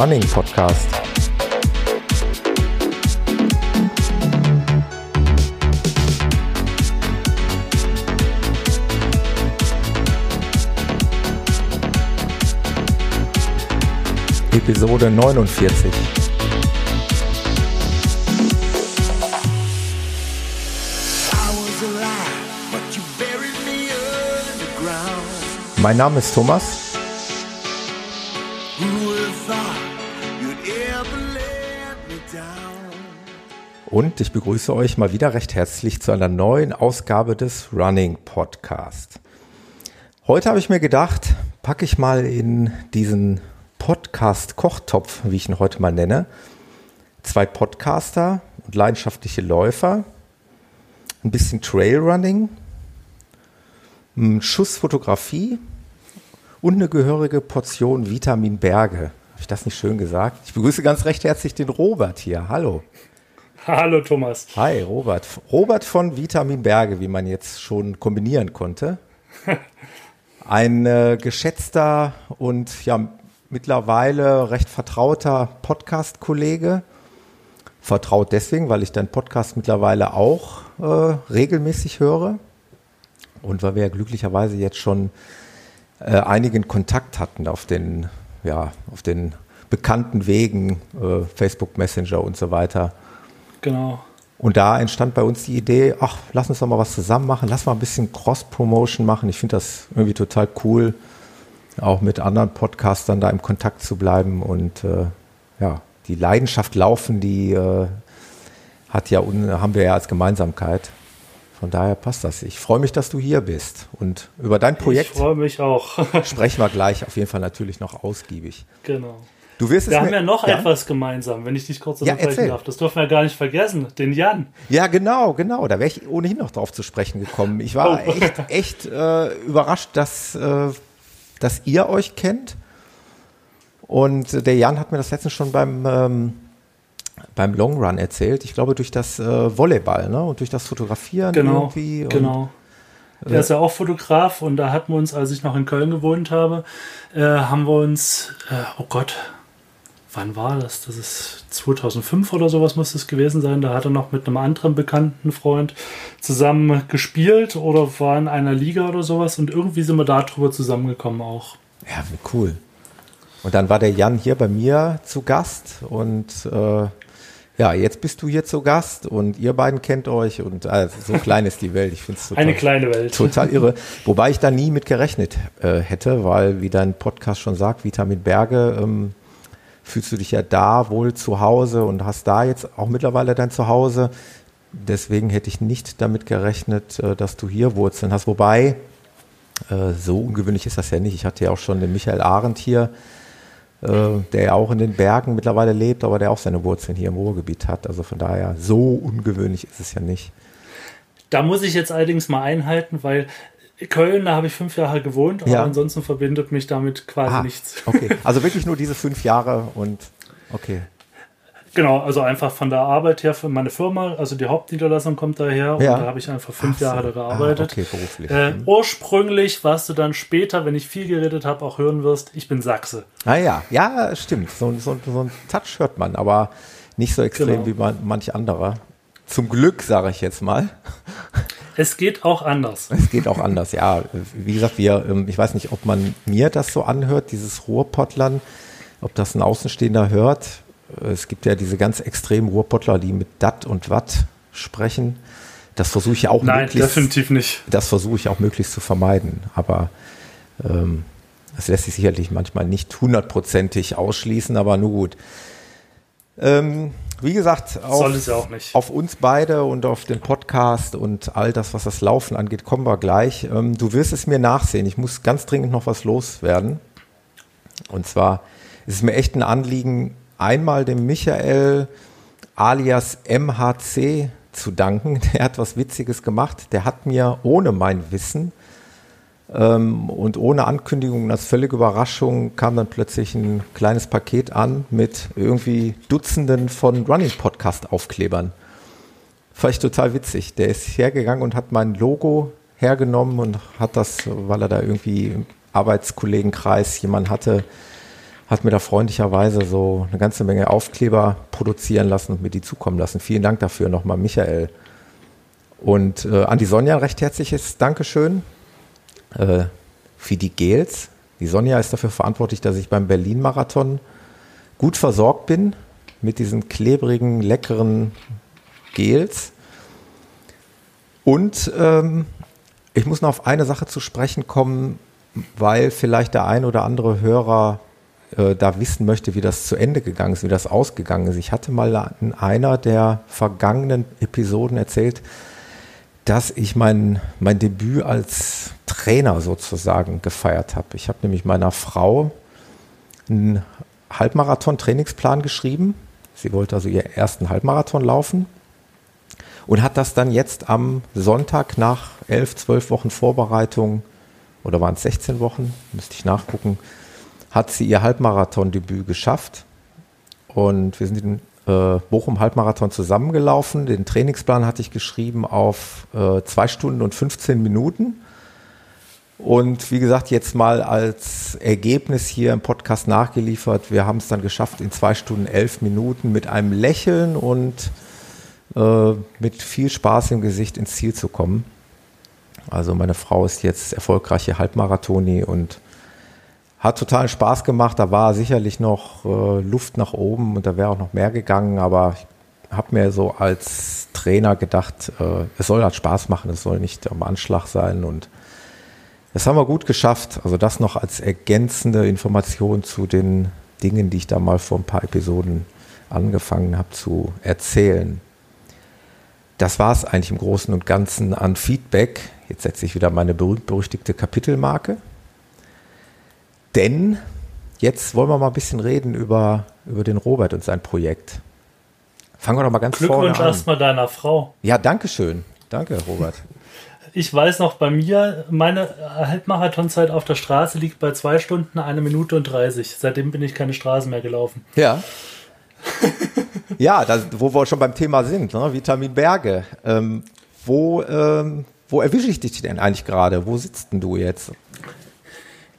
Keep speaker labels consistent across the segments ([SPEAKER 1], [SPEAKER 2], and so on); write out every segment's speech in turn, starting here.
[SPEAKER 1] Running Podcast. Episode 49. Mein Name ist Thomas. Und ich begrüße euch mal wieder recht herzlich zu einer neuen Ausgabe des Running Podcast. Heute habe ich mir gedacht, packe ich mal in diesen Podcast-Kochtopf, wie ich ihn heute mal nenne, zwei Podcaster und leidenschaftliche Läufer, ein bisschen Trailrunning, ein Schuss Fotografie und eine gehörige Portion Vitamin Berge. Habe ich das nicht schön gesagt? Ich begrüße ganz recht herzlich den Robert hier. Hallo.
[SPEAKER 2] Hallo Thomas.
[SPEAKER 1] Hi Robert. Robert von Vitamin Berge, wie man jetzt schon kombinieren konnte. Ein äh, geschätzter und ja mittlerweile recht vertrauter Podcast-Kollege. Vertraut deswegen, weil ich deinen Podcast mittlerweile auch äh, regelmäßig höre und weil wir ja glücklicherweise jetzt schon äh, einigen Kontakt hatten auf den, ja, auf den bekannten Wegen, äh, Facebook Messenger und so weiter.
[SPEAKER 2] Genau.
[SPEAKER 1] Und da entstand bei uns die Idee, ach, lass uns doch mal was zusammen machen, lass mal ein bisschen Cross-Promotion machen. Ich finde das irgendwie total cool, auch mit anderen Podcastern da im Kontakt zu bleiben und äh, ja, die Leidenschaft laufen, die äh, hat ja, haben wir ja als Gemeinsamkeit. Von daher passt das. Ich freue mich, dass du hier bist. Und über dein Projekt.
[SPEAKER 2] Ich mich auch.
[SPEAKER 1] sprechen wir gleich auf jeden Fall natürlich noch ausgiebig.
[SPEAKER 2] Genau.
[SPEAKER 1] Du wirst es
[SPEAKER 2] wir haben ja noch ja? etwas gemeinsam, wenn ich dich kurz unterbrechen ja, darf. Das dürfen wir gar nicht vergessen, den Jan.
[SPEAKER 1] Ja, genau, genau. Da wäre ich ohnehin noch drauf zu sprechen gekommen. Ich war oh. echt, echt äh, überrascht, dass, äh, dass ihr euch kennt. Und der Jan hat mir das letztens schon beim ähm, beim Long Run erzählt. Ich glaube durch das äh, Volleyball ne? und durch das Fotografieren
[SPEAKER 2] genau,
[SPEAKER 1] irgendwie.
[SPEAKER 2] Und, genau. Er äh, ist ja auch Fotograf und da hatten wir uns, als ich noch in Köln gewohnt habe, äh, haben wir uns, äh, oh Gott, wann war das? Das ist 2005 oder sowas muss es gewesen sein. Da hat er noch mit einem anderen bekannten Freund zusammen gespielt oder war in einer Liga oder sowas und irgendwie sind wir darüber zusammengekommen auch.
[SPEAKER 1] Ja, wie cool. Und dann war der Jan hier bei mir zu Gast und äh, ja, jetzt bist du hier zu Gast und ihr beiden kennt euch und also, so klein ist die Welt. Ich finde es
[SPEAKER 2] total, eine kleine Welt.
[SPEAKER 1] Total irre. Wobei ich da nie mit gerechnet äh, hätte, weil wie dein Podcast schon sagt, Vitamin Berge, ähm, fühlst du dich ja da wohl zu Hause und hast da jetzt auch mittlerweile dein Zuhause. Deswegen hätte ich nicht damit gerechnet, äh, dass du hier Wurzeln hast. Wobei, äh, so ungewöhnlich ist das ja nicht. Ich hatte ja auch schon den Michael Arendt hier äh, der ja auch in den Bergen mittlerweile lebt, aber der auch seine Wurzeln hier im Ruhrgebiet hat. Also von daher, so ungewöhnlich ist es ja nicht.
[SPEAKER 2] Da muss ich jetzt allerdings mal einhalten, weil Köln, da habe ich fünf Jahre gewohnt, aber ja. ansonsten verbindet mich damit quasi ah, nichts.
[SPEAKER 1] Okay, also wirklich nur diese fünf Jahre und okay.
[SPEAKER 2] Genau, also einfach von der Arbeit her für meine Firma, also die Hauptniederlassung kommt daher und ja. da habe ich einfach fünf so. Jahre gearbeitet. Ah, okay, beruflich. Äh, mhm. ursprünglich, was du dann später, wenn ich viel geredet habe, auch hören wirst, ich bin Sachse.
[SPEAKER 1] Ah ja, ja, stimmt. So, so, so ein Touch hört man, aber nicht so extrem genau. wie man, manch anderer. Zum Glück, sage ich jetzt mal.
[SPEAKER 2] Es geht auch anders.
[SPEAKER 1] Es geht auch anders, ja. Wie gesagt, wir, ähm, ich weiß nicht, ob man mir das so anhört, dieses Ruhrpottland, ob das ein Außenstehender hört es gibt ja diese ganz extremen Ruhrpottler, die mit Dat und Watt sprechen. Das versuche ich auch
[SPEAKER 2] Nein, möglichst, definitiv nicht.
[SPEAKER 1] Das versuche ich auch möglichst zu vermeiden. Aber ähm, das lässt sich sicherlich manchmal nicht hundertprozentig ausschließen, aber nur gut. Ähm, wie gesagt,
[SPEAKER 2] auf,
[SPEAKER 1] auf, uns beide und auf den Podcast und all das, was das Laufen angeht, kommen wir gleich. Ähm, du wirst es mir nachsehen. Ich muss ganz dringend noch was loswerden. Und zwar ist es mir echt ein Anliegen, einmal dem Michael alias MHC zu danken. Der hat was Witziges gemacht. Der hat mir ohne mein Wissen und ohne Ankündigung, als völlige Überraschung, kam dann plötzlich ein kleines Paket an mit irgendwie Dutzenden von Running Podcast Aufklebern. Fand ich total witzig. Der ist hergegangen und hat mein Logo hergenommen und hat das, weil er da irgendwie im Arbeitskollegenkreis jemand hatte, hat mir da freundlicherweise so eine ganze Menge Aufkleber produzieren lassen und mir die zukommen lassen. Vielen Dank dafür nochmal, Michael. Und äh, an die Sonja recht herzliches Dankeschön äh, die Gels. Die Sonja ist dafür verantwortlich, dass ich beim Berlin-Marathon gut versorgt bin mit diesen klebrigen, leckeren Gels. Und ähm, ich muss noch auf eine Sache zu sprechen kommen, weil vielleicht der ein oder andere Hörer äh, da wissen möchte, wie das zu Ende gegangen ist, wie das ausgegangen ist. Ich hatte mal in einer der vergangenen Episoden erzählt, dass ich mein, mein Debüt als Trainer sozusagen gefeiert habe. Ich habe nämlich meiner Frau einen Halbmarathon-Trainingsplan geschrieben. Sie wollte also ihren ersten Halbmarathon laufen und hat das dann jetzt am Sonntag nach elf, zwölf Wochen Vorbereitung oder waren es 16 Wochen, müsste ich nachgucken, hat sie ihr Halbmarathon-Debüt geschafft. Und wir sind äh, Bochum Halbmarathon zusammengelaufen. Den Trainingsplan hatte ich geschrieben auf äh, zwei Stunden und 15 Minuten. Und wie gesagt, jetzt mal als Ergebnis hier im Podcast nachgeliefert. Wir haben es dann geschafft, in zwei Stunden elf Minuten mit einem Lächeln und äh, mit viel Spaß im Gesicht ins Ziel zu kommen. Also meine Frau ist jetzt erfolgreiche Halbmarathoni und hat total Spaß gemacht. Da war sicherlich noch äh, Luft nach oben und da wäre auch noch mehr gegangen, aber ich habe mir so als Trainer gedacht, äh, es soll halt Spaß machen, es soll nicht am Anschlag sein und das haben wir gut geschafft. Also das noch als ergänzende Information zu den Dingen, die ich da mal vor ein paar Episoden angefangen habe zu erzählen. Das war es eigentlich im Großen und Ganzen an Feedback. Jetzt setze ich wieder meine berühmt-berüchtigte Kapitelmarke. Denn jetzt wollen wir mal ein bisschen reden über, über den Robert und sein Projekt. Fangen wir doch mal ganz vorne an.
[SPEAKER 2] Glückwunsch erstmal deiner Frau.
[SPEAKER 1] Ja, danke schön. Danke, Robert.
[SPEAKER 2] Ich weiß noch, bei mir, meine Halbmarathonzeit auf der Straße liegt bei zwei Stunden, eine Minute und 30. Seitdem bin ich keine Straße mehr gelaufen.
[SPEAKER 1] Ja. ja, das, wo wir schon beim Thema sind, ne? Vitamin Berge. Ähm, wo, ähm, wo erwische ich dich denn eigentlich gerade? Wo sitzt denn du jetzt?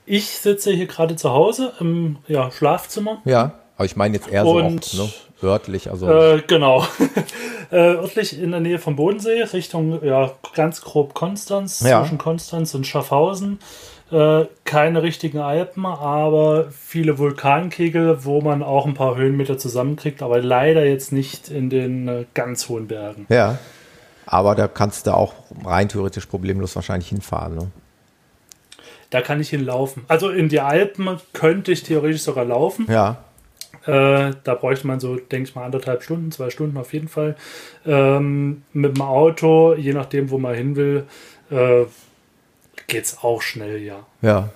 [SPEAKER 2] Ich sitze hier gerade zu Hause im ja, Schlafzimmer.
[SPEAKER 1] Ja, aber ich meine jetzt eher so oft, ne? örtlich. Also.
[SPEAKER 2] Äh, genau. äh, örtlich in der Nähe vom Bodensee, Richtung ja, ganz grob Konstanz, ja. zwischen Konstanz und Schaffhausen. Äh, keine richtigen Alpen, aber viele Vulkankegel, wo man auch ein paar Höhenmeter zusammenkriegt, aber leider jetzt nicht in den äh, ganz hohen Bergen.
[SPEAKER 1] Ja. Aber da kannst du auch rein theoretisch problemlos wahrscheinlich hinfahren. Ne?
[SPEAKER 2] Da kann ich hinlaufen. Also in die Alpen könnte ich theoretisch sogar laufen.
[SPEAKER 1] Ja.
[SPEAKER 2] Äh, da bräuchte man so, denke ich mal, anderthalb Stunden, zwei Stunden auf jeden Fall. Ähm, mit dem Auto, je nachdem, wo man hin will, äh, geht es auch schnell, ja.
[SPEAKER 1] Ja.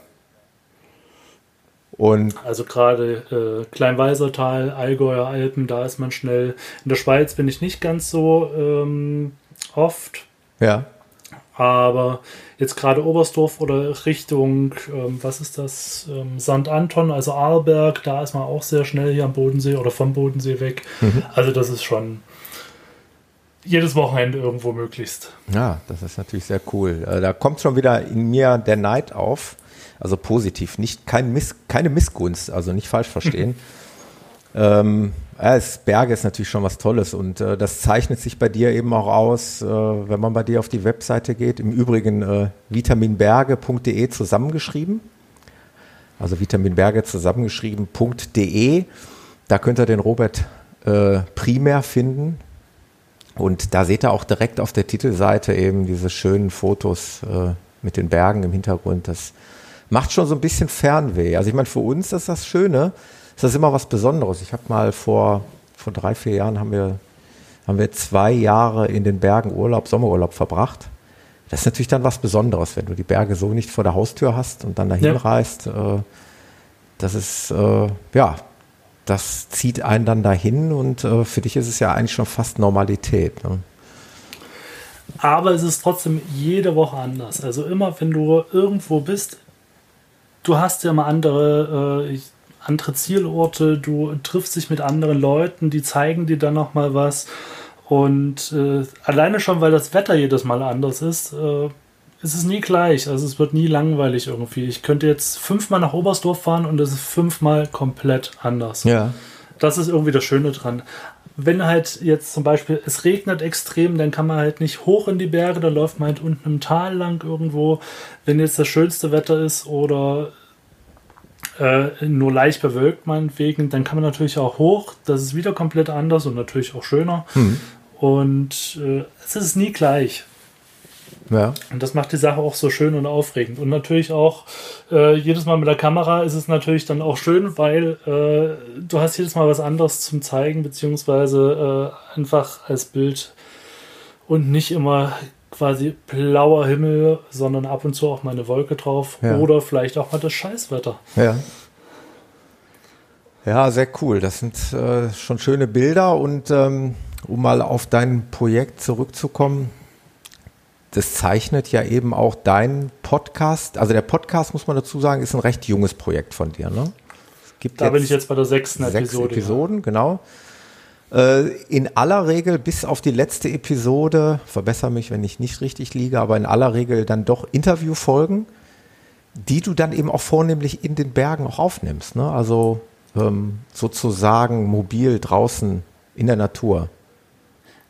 [SPEAKER 1] Und
[SPEAKER 2] also gerade äh, Kleinweisertal, Allgäuer Alpen, da ist man schnell. In der Schweiz bin ich nicht ganz so ähm, oft.
[SPEAKER 1] Ja.
[SPEAKER 2] Aber jetzt gerade Oberstdorf oder Richtung, ähm, was ist das, ähm, St. Anton, also Arlberg, da ist man auch sehr schnell hier am Bodensee oder vom Bodensee weg. Mhm. Also das ist schon jedes Wochenende irgendwo möglichst.
[SPEAKER 1] Ja, das ist natürlich sehr cool. Äh, da kommt schon wieder in mir der Neid auf. Also positiv, nicht kein Miss, keine Missgunst, also nicht falsch verstehen. ähm, ja, es, Berge ist natürlich schon was Tolles und äh, das zeichnet sich bei dir eben auch aus, äh, wenn man bei dir auf die Webseite geht. Im Übrigen äh, vitaminberge.de zusammengeschrieben. Also vitaminberge zusammengeschrieben.de. Da könnt ihr den Robert äh, primär finden. Und da seht ihr auch direkt auf der Titelseite eben diese schönen Fotos äh, mit den Bergen im Hintergrund. Das macht schon so ein bisschen Fernweh. Also ich meine, für uns ist das Schöne, ist das immer was Besonderes. Ich habe mal vor, vor drei, vier Jahren haben wir, haben wir zwei Jahre in den Bergen Urlaub, Sommerurlaub verbracht. Das ist natürlich dann was Besonderes, wenn du die Berge so nicht vor der Haustür hast und dann dahin ja. reist. Äh, das ist, äh, ja, das zieht einen dann dahin und äh, für dich ist es ja eigentlich schon fast Normalität. Ne?
[SPEAKER 2] Aber es ist trotzdem jede Woche anders. Also immer, wenn du irgendwo bist, du hast ja mal andere, äh, andere Zielorte, du triffst dich mit anderen Leuten, die zeigen dir dann nochmal was. Und äh, alleine schon, weil das Wetter jedes Mal anders ist, äh, es ist nie gleich. Also es wird nie langweilig irgendwie. Ich könnte jetzt fünfmal nach Oberstdorf fahren und es ist fünfmal komplett anders.
[SPEAKER 1] Ja.
[SPEAKER 2] Das ist irgendwie das Schöne dran. Wenn halt jetzt zum Beispiel es regnet extrem, dann kann man halt nicht hoch in die Berge, dann läuft man halt unten im Tal lang irgendwo. Wenn jetzt das schönste Wetter ist oder äh, nur leicht bewölkt meinetwegen, dann kann man natürlich auch hoch. Das ist wieder komplett anders und natürlich auch schöner.
[SPEAKER 1] Hm.
[SPEAKER 2] Und äh, es ist nie gleich.
[SPEAKER 1] Ja.
[SPEAKER 2] Und das macht die Sache auch so schön und aufregend. Und natürlich auch äh, jedes Mal mit der Kamera ist es natürlich dann auch schön, weil äh, du hast jedes Mal was anderes zum Zeigen, beziehungsweise äh, einfach als Bild und nicht immer quasi blauer Himmel, sondern ab und zu auch mal eine Wolke drauf
[SPEAKER 1] Ja.
[SPEAKER 2] oder vielleicht auch mal das Scheißwetter.
[SPEAKER 1] Ja. Ja, sehr cool. Das sind äh, schon schöne Bilder und ähm, um mal auf dein Projekt zurückzukommen, das zeichnet ja eben auch dein Podcast. Also der Podcast, muss man dazu sagen, ist ein recht junges Projekt von dir, ne? Es gibt
[SPEAKER 2] Da bin ich jetzt bei der sechsten
[SPEAKER 1] sechs
[SPEAKER 2] Episode.
[SPEAKER 1] Episoden, genau. Äh, in aller Regel, bis auf die letzte Episode, verbessere mich, wenn ich nicht richtig liege, aber in aller Regel dann doch Interviewfolgen, die du dann eben auch vornehmlich in den Bergen auch aufnimmst. Ne? Also ähm, sozusagen mobil draußen in der Natur.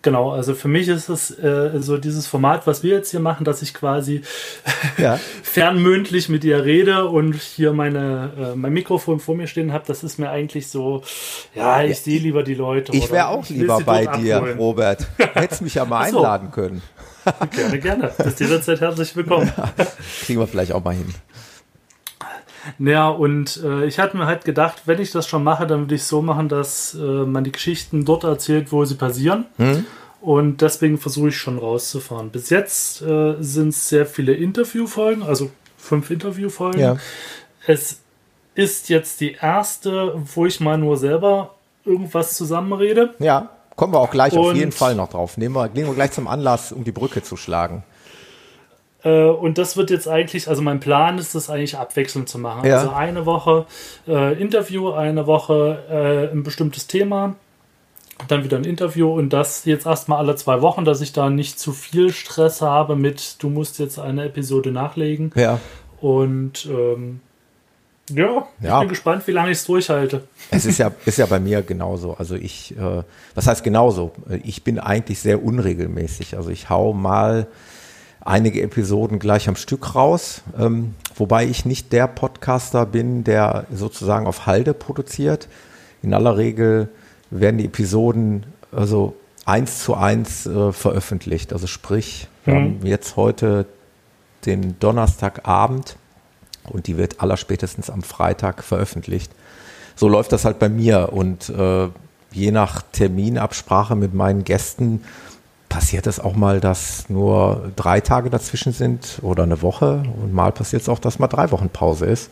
[SPEAKER 2] Genau, also für mich ist es äh, so dieses Format, was wir jetzt hier machen, dass ich quasi
[SPEAKER 1] Ja.
[SPEAKER 2] fernmündlich mit dir rede und hier meine, äh, mein Mikrofon vor mir stehen habe, das ist mir eigentlich so, ja, ich sehe lieber die Leute.
[SPEAKER 1] Ich wäre auch lieber bei dir,
[SPEAKER 2] abholen.
[SPEAKER 1] Robert. Hättest mich ja mal
[SPEAKER 2] so.
[SPEAKER 1] einladen können.
[SPEAKER 2] Gerne, gerne. Bist jederzeit herzlich willkommen.
[SPEAKER 1] Kriegen wir vielleicht auch mal hin.
[SPEAKER 2] Ja, und äh, ich hatte mir halt gedacht, wenn ich das schon mache, dann würde ich es so machen, dass äh, man die Geschichten dort erzählt, wo sie passieren.
[SPEAKER 1] Hm?
[SPEAKER 2] Und deswegen versuche ich schon rauszufahren. Bis jetzt äh, sind es sehr viele Interviewfolgen, also fünf Interviewfolgen.
[SPEAKER 1] Ja.
[SPEAKER 2] Es ist jetzt die erste, wo ich mal nur selber irgendwas zusammenrede.
[SPEAKER 1] Ja, kommen wir auch gleich auf
[SPEAKER 2] Und-
[SPEAKER 1] jeden Fall noch drauf. Nehmen wir, nehmen wir gleich zum Anlass, um die Brücke zu schlagen.
[SPEAKER 2] Äh, und das wird jetzt eigentlich, also mein Plan ist das eigentlich abwechselnd zu machen.
[SPEAKER 1] Ja.
[SPEAKER 2] Also eine Woche äh, Interview, eine Woche äh, ein bestimmtes Thema, dann wieder ein Interview und das jetzt erstmal alle zwei Wochen, dass ich da nicht zu viel Stress habe mit, du musst jetzt eine Episode nachlegen.
[SPEAKER 1] Ja.
[SPEAKER 2] Und ähm, ja, ich
[SPEAKER 1] Ja.
[SPEAKER 2] bin gespannt, wie lange ich es durchhalte.
[SPEAKER 1] Es ist ja, ist ja bei mir genauso. Also ich, äh, was heißt genauso? Ich bin eigentlich sehr unregelmäßig. Also ich hau mal einige Episoden gleich am Stück raus, ähm, wobei ich nicht der Podcaster bin, der sozusagen auf Halde produziert. In aller Regel werden die Episoden also eins zu eins äh, veröffentlicht. Also sprich, wir
[SPEAKER 2] Mhm.
[SPEAKER 1] haben jetzt heute den Donnerstagabend und die wird allerspätestens am Freitag veröffentlicht. So läuft das halt bei mir und äh, je nach Terminabsprache mit meinen Gästen passiert es auch mal, dass nur drei Tage dazwischen sind oder eine Woche und mal passiert es auch, dass mal drei Wochen Pause ist.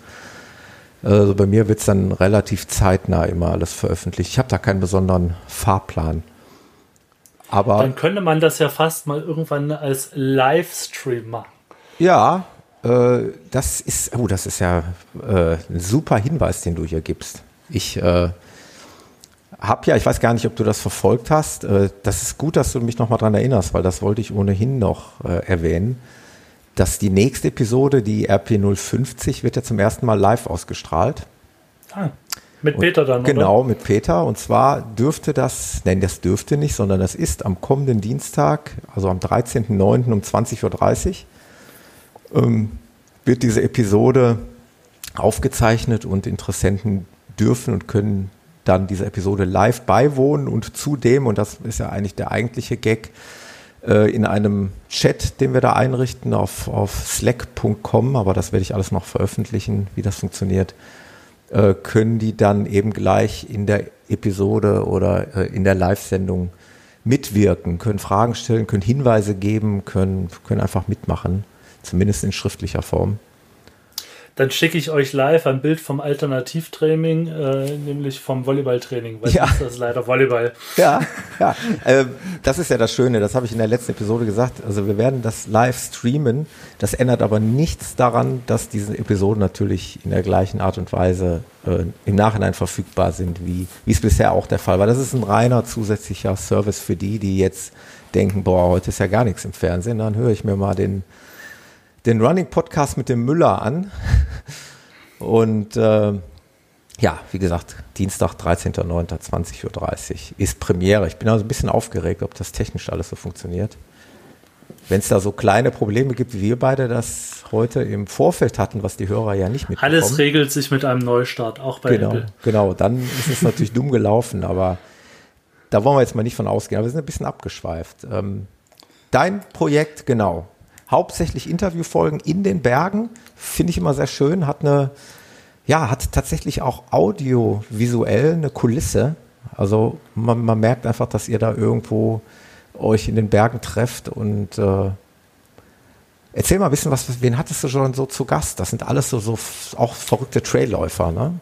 [SPEAKER 1] Also bei mir wird es dann relativ zeitnah immer alles veröffentlicht. Ich habe da keinen besonderen Fahrplan. Aber
[SPEAKER 2] Dann könnte man das ja fast mal irgendwann als Livestream machen.
[SPEAKER 1] Ja, äh, das ist, oh, das ist ja äh, ein super Hinweis, den du hier gibst. Ich äh, habe ja, ich weiß gar nicht, ob du das verfolgt hast. Äh, das ist gut, dass du mich nochmal dran erinnerst, weil das wollte ich ohnehin noch äh, erwähnen, dass die nächste Episode, die RP 050, wird ja zum ersten Mal live ausgestrahlt.
[SPEAKER 2] Ah, mit Peter dann,
[SPEAKER 1] Genau,
[SPEAKER 2] oder?
[SPEAKER 1] mit Peter. Und zwar dürfte das, nein, das dürfte nicht, sondern das ist am kommenden Dienstag, also am 13.09. um 20.30 Uhr, ähm, wird diese Episode aufgezeichnet und Interessenten dürfen und können dann dieser Episode live beiwohnen und zudem, und das ist ja eigentlich der eigentliche Gag, äh, in einem Chat, den wir da einrichten auf, auf slack.com, aber das werde ich alles noch veröffentlichen, wie das funktioniert, äh, können die dann eben gleich in der Episode oder äh, in der Live-Sendung mitwirken, können Fragen stellen, können Hinweise geben, können, können einfach mitmachen, zumindest in schriftlicher Form.
[SPEAKER 2] Dann schicke ich euch live ein Bild vom Alternativtraining, äh, nämlich vom Volleyballtraining, weil
[SPEAKER 1] Ja.
[SPEAKER 2] das ist leider Volleyball.
[SPEAKER 1] Ja, ja. Äh, das ist ja das Schöne, das habe ich in der letzten Episode gesagt. Also wir werden das live streamen. Das ändert aber nichts daran, dass diese Episoden natürlich in der gleichen Art und Weise äh, im Nachhinein verfügbar sind, wie, wie es bisher auch der Fall war. Das ist ein reiner zusätzlicher Service für die, die jetzt denken, boah, heute ist ja gar nichts im Fernsehen. Dann höre ich mir mal den den Running Podcast mit dem Müller an. Und äh, ja, wie gesagt, Dienstag, 13.09.20.30 Uhr ist Premiere. Ich bin also ein bisschen aufgeregt, ob das technisch alles so funktioniert. Wenn es da so kleine Probleme gibt, wie wir beide das heute im Vorfeld hatten, was die Hörer ja nicht mitbekommen.
[SPEAKER 2] Alles regelt sich mit einem Neustart, auch bei
[SPEAKER 1] genau,
[SPEAKER 2] Apple.
[SPEAKER 1] Genau, dann ist es natürlich dumm gelaufen, aber da wollen wir jetzt mal nicht von ausgehen. Aber wir sind ein bisschen abgeschweift. Ähm, dein Projekt, genau. Hauptsächlich Interviewfolgen in den Bergen, finde ich immer sehr schön, hat eine, ja, hat tatsächlich auch audiovisuell eine Kulisse. Also man, man merkt einfach, dass ihr da irgendwo euch in den Bergen trefft und äh, erzähl mal ein bisschen was, wen hattest du schon so zu Gast? Das sind alles so, so auch verrückte Trailläufer, ne?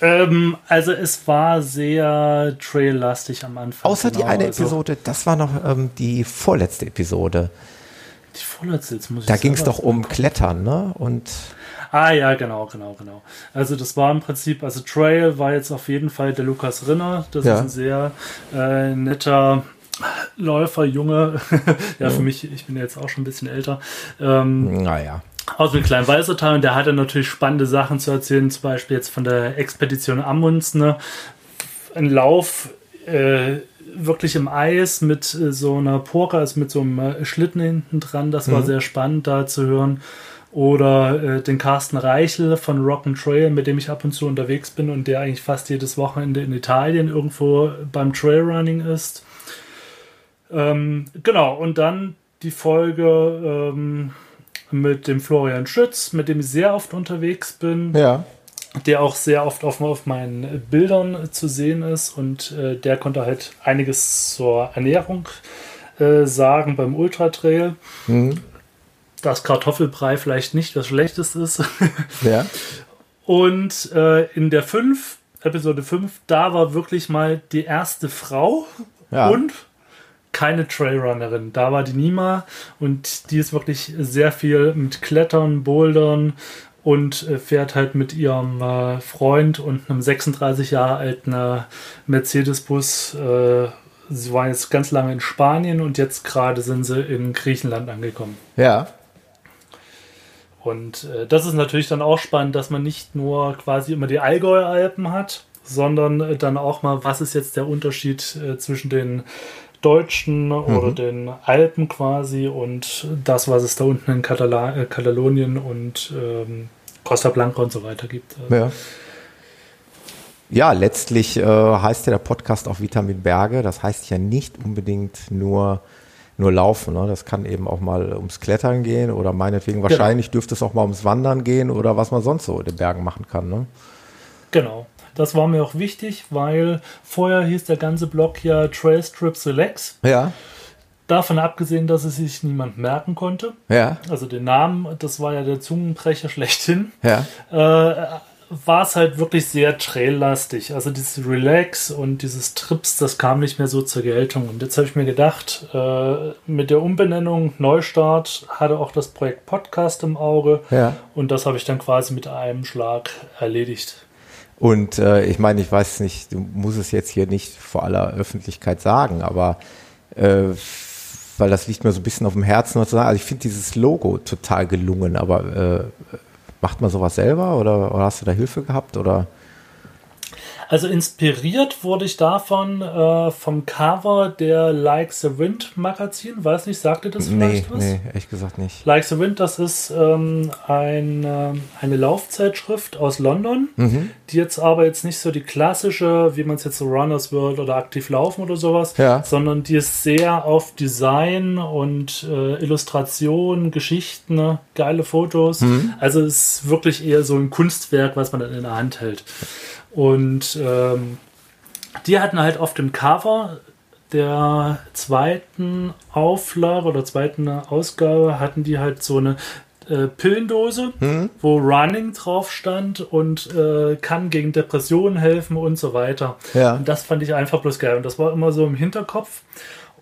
[SPEAKER 2] Ähm, also es war sehr traillastig am Anfang.
[SPEAKER 1] Außer genau, die eine also Episode, das war noch ähm, die vorletzte Episode.
[SPEAKER 2] Die vorletzte, jetzt muss ich
[SPEAKER 1] Da ging es doch um Klettern, ne? Und
[SPEAKER 2] Ah ja, genau, genau, genau. Also das war im Prinzip, also Trail war jetzt auf jeden Fall der Lukas Rinner. Das ja. ist ein sehr äh, netter Läufer, Junge. ja, für mich, ich bin ja jetzt auch schon ein bisschen älter. Ähm,
[SPEAKER 1] naja.
[SPEAKER 2] Aus dem kleinen Weißertal und der hatte natürlich spannende Sachen zu erzählen, zum Beispiel jetzt von der Expedition Amundsen. Ne? Ein Lauf äh, wirklich im Eis mit äh, so einer Porka, also mit so einem äh, Schlitten hinten dran. Das war mhm. sehr spannend da zu hören. Oder äh, den Carsten Reichel von Rock and Trail, mit dem ich ab und zu unterwegs bin und der eigentlich fast jedes Wochenende in Italien irgendwo beim Trailrunning ist. Ähm, genau, und dann die Folge ähm, mit dem Florian Schütz, mit dem ich sehr oft unterwegs bin.
[SPEAKER 1] Ja.
[SPEAKER 2] Der auch sehr oft auf, auf meinen Bildern zu sehen ist und äh, der konnte halt einiges zur Ernährung äh, sagen beim Ultra Trail. Mhm. Dass Kartoffelbrei vielleicht nicht das Schlechteste ist.
[SPEAKER 1] Ja.
[SPEAKER 2] Und äh, in der 5, Episode 5, da war wirklich mal die erste Frau ja. und keine Trailrunnerin. Da war die Nima und die ist wirklich sehr viel mit Klettern, Bouldern und äh, fährt halt mit ihrem äh, Freund und einem 36 Jahre alten äh, Mercedes-Bus. sie waren jetzt ganz lange in Spanien und jetzt gerade sind sie in Griechenland angekommen.
[SPEAKER 1] Ja.
[SPEAKER 2] Und das ist natürlich dann auch spannend, dass man nicht nur quasi immer die Allgäu-Alpen hat, sondern dann auch mal, was ist jetzt der Unterschied zwischen den Deutschen mhm. oder den Alpen quasi und das, was es da unten in Katala äh, Katalonien und ähm, Costa Blanca und so weiter gibt.
[SPEAKER 1] Ja. Ja, letztlich äh, heißt ja der Podcast auch Vitamin Berge. Das heißt ja nicht unbedingt nur, nur Laufen. Ne? Das kann eben auch mal ums Klettern gehen oder meinetwegen genau. wahrscheinlich dürfte es auch mal ums Wandern gehen oder was man sonst so in den Bergen machen kann. Ne?
[SPEAKER 2] Genau. Das war mir auch wichtig, weil vorher hieß der ganze Blog ja Trail Strip Selects.
[SPEAKER 1] Ja.
[SPEAKER 2] Davon abgesehen, dass es sich niemand merken konnte.
[SPEAKER 1] Ja.
[SPEAKER 2] Also den Namen, das war ja der Zungenbrecher schlechthin.
[SPEAKER 1] Ja.
[SPEAKER 2] Äh, war es halt wirklich sehr traillastig. Also dieses Relax und dieses Trips, das kam nicht mehr so zur Geltung. Und jetzt habe ich mir gedacht, äh, mit der Umbenennung Neustart hatte auch das Projekt Podcast im Auge.
[SPEAKER 1] Ja.
[SPEAKER 2] Und das habe ich dann quasi mit einem Schlag erledigt.
[SPEAKER 1] Und äh, ich meine, ich weiß nicht, du musst es jetzt hier nicht vor aller Öffentlichkeit sagen, aber äh, weil das liegt mir so ein bisschen auf dem Herzen. Also ich finde dieses Logo total gelungen, aber äh, macht man sowas selber oder, oder hast du da Hilfe gehabt oder?
[SPEAKER 2] Also inspiriert wurde ich davon äh, vom Cover der Like the Wind Magazin. Weiß nicht, sagt ihr das
[SPEAKER 1] vielleicht nee, was? Nee, ehrlich gesagt nicht.
[SPEAKER 2] Like the Wind, das ist ähm, ein, äh, eine Laufzeitschrift aus London, mhm. die jetzt aber jetzt nicht so die klassische, wie man es jetzt so Runners World oder Aktiv Laufen oder sowas,
[SPEAKER 1] ja.
[SPEAKER 2] sondern die ist sehr auf Design und äh, Illustration, Geschichten, ne? geile Fotos. Mhm. Also es ist wirklich eher so ein Kunstwerk, was man dann in der Hand hält. Und ähm, die hatten halt auf dem Cover der zweiten Auflage oder zweiten Ausgabe hatten die halt so eine äh, Pillendose, mhm. wo Running drauf stand und äh, kann gegen Depressionen helfen und so weiter.
[SPEAKER 1] Ja.
[SPEAKER 2] Und das fand ich einfach bloß geil. Und das war immer so im Hinterkopf.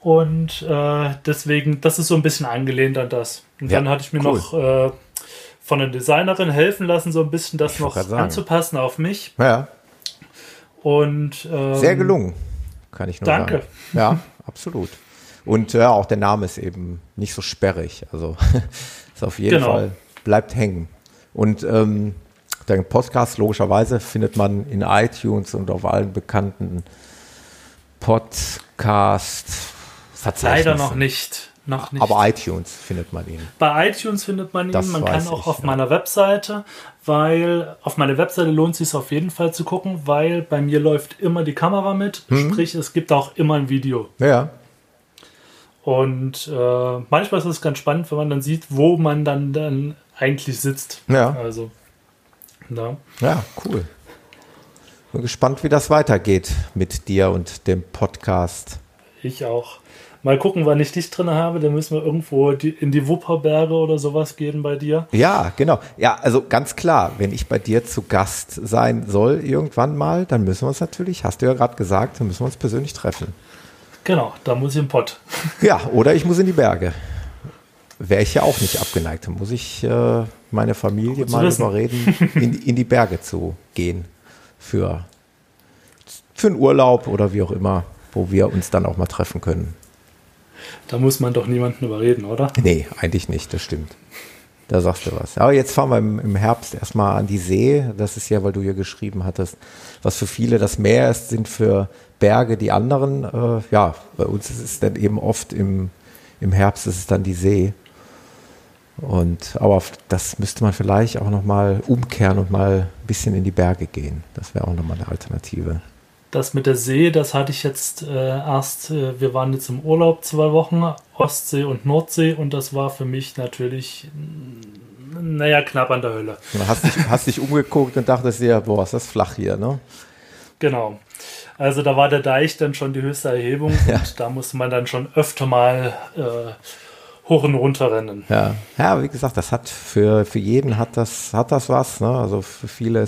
[SPEAKER 2] Und äh, deswegen, das ist so ein bisschen angelehnt an das. Und ja, dann hatte ich mir cool. noch äh, von der Designerin helfen lassen, so ein bisschen das ich noch anzupassen auf mich.
[SPEAKER 1] Ja.
[SPEAKER 2] Und, ähm,
[SPEAKER 1] Sehr gelungen, kann ich nur
[SPEAKER 2] danke.
[SPEAKER 1] sagen. Ja, absolut. Und ja, auch der Name ist eben nicht so sperrig. Also ist auf jeden
[SPEAKER 2] Genau.
[SPEAKER 1] Fall, bleibt hängen. Und ähm, den Podcast logischerweise findet man in iTunes und auf allen bekannten Podcast
[SPEAKER 2] Leider noch nicht. Noch nicht.
[SPEAKER 1] Aber iTunes findet man ihn.
[SPEAKER 2] Bei iTunes findet man ihn.
[SPEAKER 1] Das
[SPEAKER 2] Man kann auch
[SPEAKER 1] ich,
[SPEAKER 2] auf
[SPEAKER 1] ja.
[SPEAKER 2] meiner Webseite, weil auf meiner Webseite lohnt es sich auf jeden Fall zu gucken, weil bei mir läuft immer die Kamera mit.
[SPEAKER 1] Mhm.
[SPEAKER 2] Sprich, es gibt auch immer ein Video.
[SPEAKER 1] Ja,
[SPEAKER 2] Und äh, manchmal ist es ganz spannend, wenn man dann sieht, wo man dann, dann eigentlich sitzt.
[SPEAKER 1] Ja.
[SPEAKER 2] Also, ja.
[SPEAKER 1] ja, cool. Bin gespannt, wie das weitergeht mit dir und dem Podcast.
[SPEAKER 2] Ich auch. Mal gucken, wann ich dich drin habe. Dann müssen wir irgendwo die, in die Wupperberge oder sowas gehen bei dir.
[SPEAKER 1] Ja, genau. Ja, also ganz klar, wenn ich bei dir zu Gast sein soll irgendwann mal, dann müssen wir uns natürlich, hast du ja gerade gesagt, dann müssen wir uns persönlich treffen.
[SPEAKER 2] Genau, da muss ich im Pott.
[SPEAKER 1] Ja, oder ich muss in die Berge. Wäre ich ja auch nicht abgeneigt. Dann muss ich äh, meine Familie
[SPEAKER 2] Gut
[SPEAKER 1] mal überreden, in, in die Berge zu gehen. Für, für einen Urlaub oder wie auch immer, wo wir uns dann auch mal treffen können.
[SPEAKER 2] Da muss man doch niemanden überreden, oder?
[SPEAKER 1] Nee, eigentlich nicht, das stimmt. Da sagst du was. Aber jetzt fahren wir im, im Herbst erstmal an die See. Das ist ja, weil du hier geschrieben hattest, was für viele das Meer ist, sind für Berge die anderen. Äh, ja, bei uns ist es dann eben oft im, im Herbst ist es dann die See. Und aber das müsste man vielleicht auch nochmal umkehren und mal ein bisschen in die Berge gehen. Das wäre auch nochmal eine Alternative.
[SPEAKER 2] Das mit der See, das hatte ich jetzt äh, erst, äh, wir waren jetzt im Urlaub zwei Wochen, Ostsee und Nordsee und das war für mich natürlich, naja, knapp an der Hölle.
[SPEAKER 1] Dann hast dich, hast dich umgeguckt und dachtest dir, boah, ist das flach hier, ne?
[SPEAKER 2] Genau. Also da war der Deich dann schon die höchste Erhebung und da musste man dann schon öfter mal äh, hoch und runter rennen.
[SPEAKER 1] Ja, ja, wie gesagt, das hat für, für jeden hat das, hat das was. Ne? Also für viele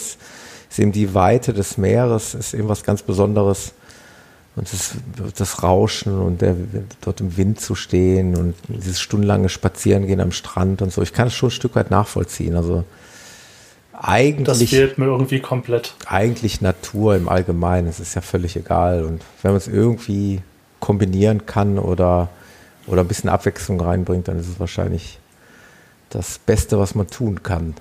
[SPEAKER 1] ist, eben die Weite des Meeres ist eben was ganz Besonderes. Und das, das Rauschen und der, dort im Wind zu stehen und dieses stundenlange Spazierengehen am Strand und so. Ich kann es schon ein Stück weit nachvollziehen. Also
[SPEAKER 2] Das
[SPEAKER 1] eigentlich,
[SPEAKER 2] fehlt mir irgendwie komplett.
[SPEAKER 1] eigentlich Natur im Allgemeinen. Es ist ja völlig egal. Und wenn man es irgendwie kombinieren kann oder, oder ein bisschen Abwechslung reinbringt, dann ist es wahrscheinlich das Beste, was man tun kann.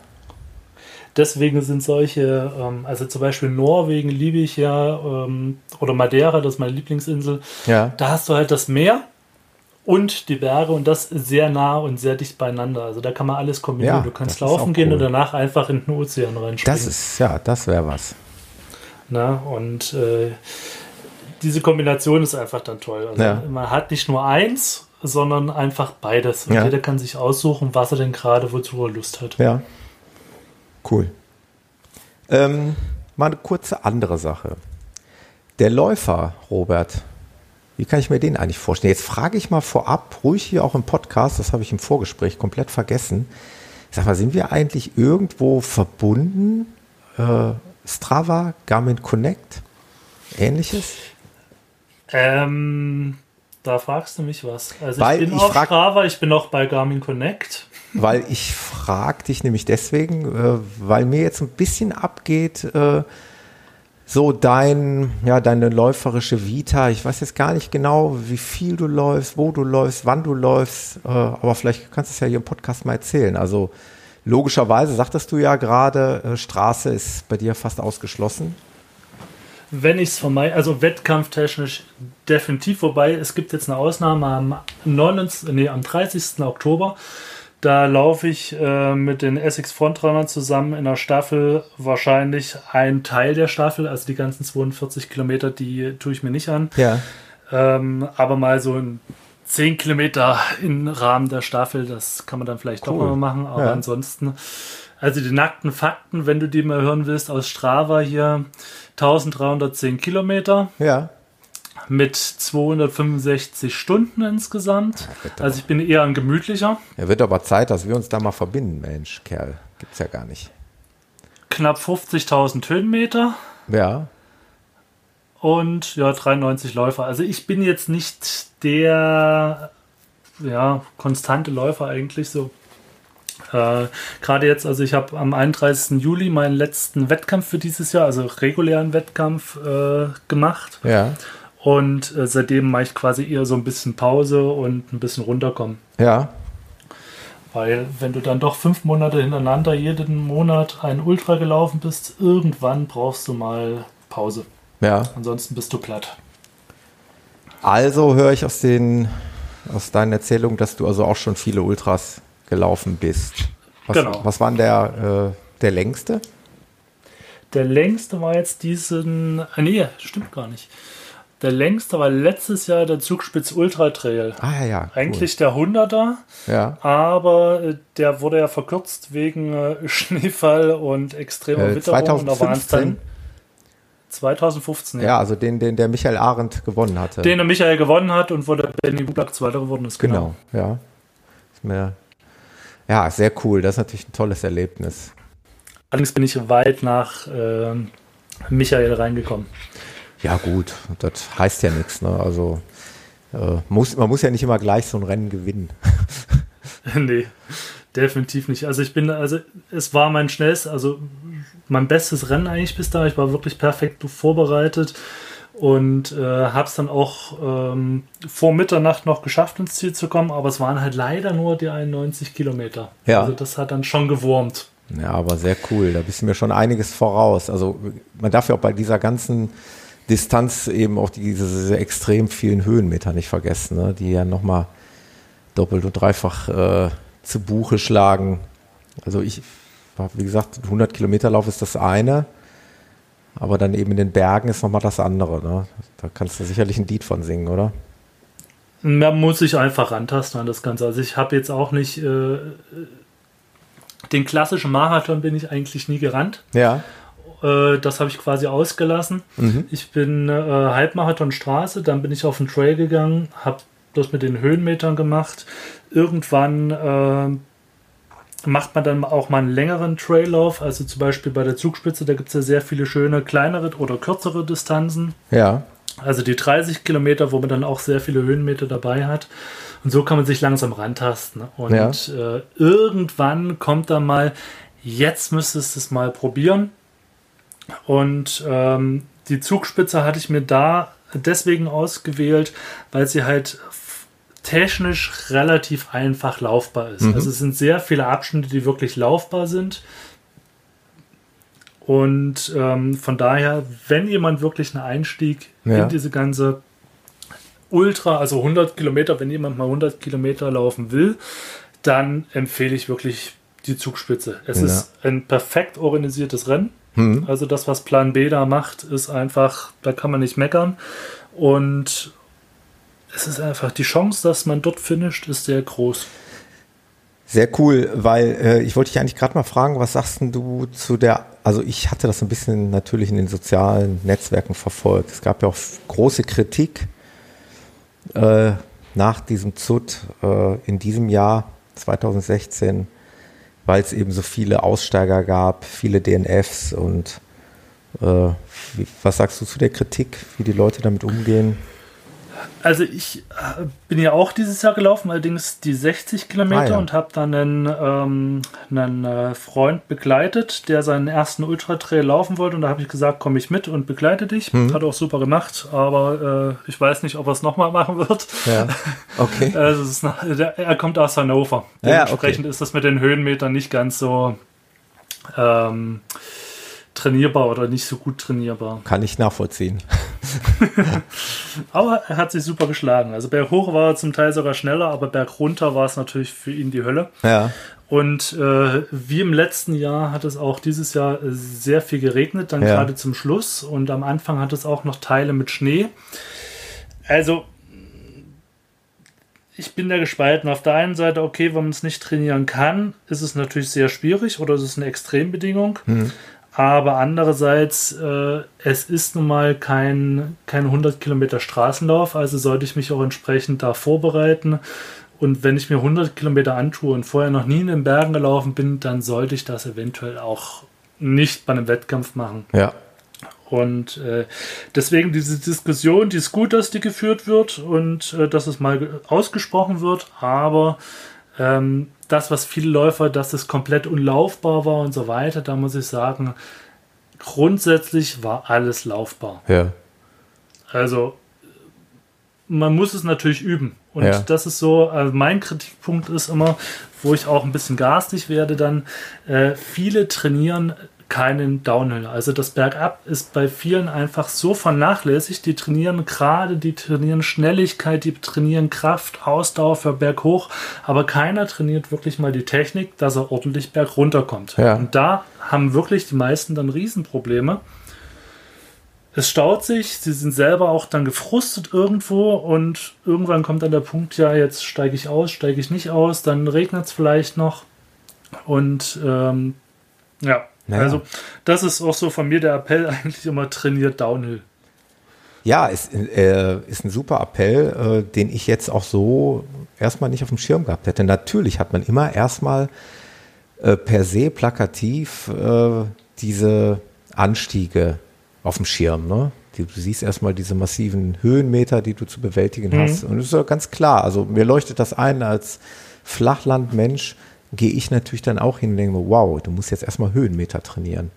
[SPEAKER 2] Deswegen sind solche, ähm, also zum Beispiel Norwegen liebe ich ja, ähm, oder Madeira, das ist meine Lieblingsinsel.
[SPEAKER 1] Ja.
[SPEAKER 2] Da hast du halt das Meer und die Berge und das sehr nah und sehr dicht beieinander. Also da kann man alles kombinieren.
[SPEAKER 1] Ja,
[SPEAKER 2] du kannst laufen gehen
[SPEAKER 1] cool.
[SPEAKER 2] und danach einfach in den Ozean reinspringen.
[SPEAKER 1] Das ist, ja, das wäre was.
[SPEAKER 2] Na, und äh, diese Kombination ist einfach dann toll. Also
[SPEAKER 1] Ja.
[SPEAKER 2] Man hat nicht nur eins, sondern einfach beides. Und
[SPEAKER 1] Ja.
[SPEAKER 2] jeder kann sich aussuchen, was er denn gerade, wozu er Lust hat.
[SPEAKER 1] Ja. Cool. Ähm, mal eine kurze andere Sache. Der Läufer, Robert, wie kann ich mir den eigentlich vorstellen? Jetzt frage ich mal vorab, ruhig hier auch im Podcast, das habe ich im Vorgespräch komplett vergessen. Sag mal, sind wir eigentlich irgendwo verbunden? Äh, Strava, Garmin Connect, ähnliches?
[SPEAKER 2] Ähm, da fragst du mich was. Also
[SPEAKER 1] Weil
[SPEAKER 2] ich bin
[SPEAKER 1] ich
[SPEAKER 2] auf Strava, ich bin auch bei Garmin Connect.
[SPEAKER 1] Weil ich frage dich nämlich deswegen, äh, weil mir jetzt ein bisschen abgeht, äh, so dein, ja, deine läuferische Vita. Ich weiß jetzt gar nicht genau, wie viel du läufst, wo du läufst, wann du läufst, äh, aber vielleicht kannst du es ja hier im Podcast mal erzählen. Also logischerweise sagtest du ja gerade, Straße ist bei dir fast ausgeschlossen.
[SPEAKER 2] Wenn ich es vermeide, also wettkampftechnisch definitiv, wobei es gibt jetzt eine Ausnahme am, 29, nee, am 30. Oktober. Da laufe ich äh, mit den Essex Frontrunnern zusammen in der Staffel wahrscheinlich ein Teil der Staffel, also die ganzen 42 Kilometer, die tue ich mir nicht an.
[SPEAKER 1] Ja.
[SPEAKER 2] Ähm, aber mal so ein 10 Kilometer im Rahmen der Staffel, das kann man dann vielleicht
[SPEAKER 1] Cool.
[SPEAKER 2] doch mal machen. Aber
[SPEAKER 1] Ja.
[SPEAKER 2] ansonsten, also die nackten Fakten, wenn du die mal hören willst, aus Strava hier 1310 Kilometer
[SPEAKER 1] Ja.
[SPEAKER 2] Mit 265 Stunden insgesamt. Also ich bin eher ein gemütlicher.
[SPEAKER 1] Ja, wird aber Zeit, dass wir uns da mal verbinden, Mensch, Kerl. Gibt's ja gar nicht.
[SPEAKER 2] Knapp 50.000 Höhenmeter.
[SPEAKER 1] Ja.
[SPEAKER 2] und ja, 93 Läufer. Also ich bin jetzt nicht der ja, konstante Läufer eigentlich so. Äh, Gerade jetzt, also ich habe am 31. Juli meinen letzten Wettkampf für dieses Jahr, also regulären Wettkampf äh, gemacht.
[SPEAKER 1] Ja.
[SPEAKER 2] Und äh, seitdem mache ich quasi eher so ein bisschen Pause und ein bisschen runterkommen.
[SPEAKER 1] Ja.
[SPEAKER 2] Weil wenn du dann doch fünf Monate hintereinander jeden Monat ein Ultra gelaufen bist, irgendwann brauchst du mal Pause.
[SPEAKER 1] Ja.
[SPEAKER 2] Ansonsten bist du platt.
[SPEAKER 1] Also höre ich aus den aus deinen Erzählungen, dass du also auch schon viele Ultras gelaufen bist. Was,
[SPEAKER 2] Genau.
[SPEAKER 1] Was war denn der, äh, der längste?
[SPEAKER 2] Der längste war jetzt diesen. Ah, nee, stimmt gar nicht. Der längste war letztes Jahr der Zugspitz Ultra Trail.
[SPEAKER 1] Ah ja, ja. Cool.
[SPEAKER 2] Eigentlich der 100er,
[SPEAKER 1] Ja.
[SPEAKER 2] aber äh, der wurde ja verkürzt wegen äh, Schneefall und extremer
[SPEAKER 1] Äh,
[SPEAKER 2] Witterung. Und da waren es
[SPEAKER 1] 2015?
[SPEAKER 2] dann 2015.
[SPEAKER 1] Ja, also den, den der Michael Arendt gewonnen hatte.
[SPEAKER 2] Den der Michael gewonnen hat und wo der Benny Bublak Zweiter geworden ist.
[SPEAKER 1] genau, ja. Ist mir, ja, sehr cool. Das ist natürlich ein tolles Erlebnis.
[SPEAKER 2] Allerdings bin ich weit nach ähm, Michael reingekommen.
[SPEAKER 1] Ja, gut, das heißt ja nichts. Ne? Also äh, muss, man muss ja nicht immer gleich so ein Rennen gewinnen.
[SPEAKER 2] nee, definitiv nicht. Also ich bin, also es war mein schnellstes, also mein bestes Rennen eigentlich bis da. Ich war wirklich perfekt vorbereitet und äh, habe es dann auch ähm, vor Mitternacht noch geschafft, ins Ziel zu kommen, aber es waren halt leider nur die 91 Kilometer.
[SPEAKER 1] Ja.
[SPEAKER 2] Also das hat dann schon gewurmt.
[SPEAKER 1] Ja, aber sehr cool. Da bist du mir schon einiges voraus. Also man darf ja auch bei dieser ganzen Distanz eben auch diese, diese extrem vielen Höhenmeter nicht vergessen, ne? die ja nochmal doppelt und dreifach äh, zu Buche schlagen. Also ich, war, wie gesagt, 100 Kilometer Lauf ist das eine, aber dann eben in den Bergen ist nochmal das andere. Ne? Da kannst du sicherlich ein Lied von singen, oder?
[SPEAKER 2] Man muss sich einfach rantasten an das Ganze. Also ich habe jetzt auch nicht äh, den klassischen Marathon bin ich eigentlich nie gerannt.
[SPEAKER 1] Ja.
[SPEAKER 2] Äh, das habe ich quasi ausgelassen.
[SPEAKER 1] Mhm.
[SPEAKER 2] Ich bin äh, Halbmarathon Straße, dann bin ich auf den Trail gegangen, habe das mit den Höhenmetern gemacht. Irgendwann äh, macht man dann auch mal einen längeren Traillauf, also zum Beispiel bei der Zugspitze, da gibt es ja sehr viele schöne kleinere oder kürzere Distanzen.
[SPEAKER 1] Ja.
[SPEAKER 2] Also die 30 Kilometer, wo man dann auch sehr viele Höhenmeter dabei hat. Und so kann man sich langsam rantasten. Und
[SPEAKER 1] Ja.
[SPEAKER 2] äh, irgendwann kommt dann mal, jetzt müsstest du es mal probieren. Und ähm, die Zugspitze hatte ich mir da deswegen ausgewählt, weil sie halt technisch relativ einfach laufbar ist.
[SPEAKER 1] Mhm.
[SPEAKER 2] Also es sind sehr viele Abschnitte, die wirklich laufbar sind. Und ähm, von daher, wenn jemand wirklich einen Einstieg
[SPEAKER 1] Ja.
[SPEAKER 2] in diese ganze Ultra, also 100 Kilometer, wenn jemand mal 100 Kilometer laufen will, dann empfehle ich wirklich die Zugspitze. Es
[SPEAKER 1] Ja.
[SPEAKER 2] ist ein perfekt organisiertes Rennen.
[SPEAKER 1] Hm.
[SPEAKER 2] Also das, was Plan B da macht, ist einfach, da kann man nicht meckern. Und es ist einfach, die Chance, dass man dort finisht, ist sehr groß.
[SPEAKER 1] Sehr cool, weil äh, ich wollte dich eigentlich gerade mal fragen, was sagst du zu der, also ich hatte das ein bisschen natürlich in den sozialen Netzwerken verfolgt. Es gab ja auch große Kritik äh, nach diesem ZUT äh, in diesem Jahr 2016, weil es eben so viele Aussteiger gab, viele DNFs und äh, wie, was sagst du zu der Kritik, wie die Leute damit umgehen?
[SPEAKER 2] Also ich äh, bin ja auch dieses Jahr gelaufen, allerdings die 60 Kilometer
[SPEAKER 1] Ah, ja.
[SPEAKER 2] und habe dann einen, ähm, einen äh, Freund begleitet, der seinen ersten Ultra-Trail laufen wollte und da habe ich gesagt, komme ich mit und begleite dich.
[SPEAKER 1] Mhm.
[SPEAKER 2] Hat auch super gemacht, aber äh, ich weiß nicht, ob er es nochmal machen wird.
[SPEAKER 1] Ja, okay.
[SPEAKER 2] Also er kommt aus Hannover.
[SPEAKER 1] Ja, ja,
[SPEAKER 2] Dementsprechend ist das mit den Höhenmetern nicht ganz so ähm, trainierbar oder nicht so gut trainierbar.
[SPEAKER 1] Kann ich nachvollziehen.
[SPEAKER 2] Aber er hat sich super geschlagen. Also berghoch war er zum Teil sogar schneller, aber bergunter war es natürlich für ihn die Hölle.
[SPEAKER 1] Ja,
[SPEAKER 2] Und äh, wie im letzten Jahr hat es auch dieses Jahr äh, sehr viel geregnet, dann
[SPEAKER 1] Ja.
[SPEAKER 2] gerade zum Schluss. Und am Anfang hat es auch noch Teile mit Schnee. Also ich bin da gespalten. Auf der einen Seite, okay, wenn man es nicht trainieren kann, ist es natürlich sehr schwierig oder es ist eine Extrembedingung.
[SPEAKER 1] Hm.
[SPEAKER 2] Aber andererseits, äh, es ist nun mal kein, kein 100 Kilometer Straßenlauf, also sollte ich mich auch entsprechend da vorbereiten. Und wenn ich mir 100 Kilometer antue und vorher noch nie in den Bergen gelaufen bin, dann sollte ich das eventuell auch nicht bei einem Wettkampf machen.
[SPEAKER 1] ja.
[SPEAKER 2] Und äh, deswegen diese Diskussion, die ist gut, dass die geführt wird und äh, dass es mal ge- ausgesprochen wird, aber ähm, das, was viele Läufer, dass es komplett unlaufbar war und so weiter, da muss ich sagen, grundsätzlich war alles laufbar.
[SPEAKER 1] Ja.
[SPEAKER 2] Also man muss es natürlich üben. Und ja. das ist so, also mein Kritikpunkt ist immer, wo ich auch ein bisschen garstig werde, dann äh, viele trainieren keinen Downhill. Also das Bergab ist bei vielen einfach so vernachlässigt. Die trainieren gerade, die trainieren Schnelligkeit, die trainieren Kraft, Ausdauer für Berghoch, aber keiner trainiert wirklich mal die Technik, dass er ordentlich bergunter kommt. Ja. Und da haben wirklich die meisten dann Riesenprobleme es staut sich, sie sind selber auch dann gefrustet irgendwo und irgendwann kommt dann der Punkt, ja, jetzt steige ich aus, steige ich nicht aus, dann regnet es vielleicht noch und ähm, ja, naja. also das ist auch so von mir der Appell eigentlich immer trainiert Downhill.
[SPEAKER 1] Ja, ist, äh, ist ein super Appell, äh, den ich jetzt auch so erstmal nicht auf dem Schirm gehabt hätte. Natürlich hat man immer erstmal äh, per se plakativ äh, diese Anstiege auf dem Schirm. Ne? Du, siehst erstmal diese massiven Höhenmeter, die du zu bewältigen mhm. hast. Und es ist ja ganz klar, also mir leuchtet das ein als Flachlandmensch, gehe ich natürlich dann auch hin und denke, wow, du musst jetzt erstmal Höhenmeter trainieren.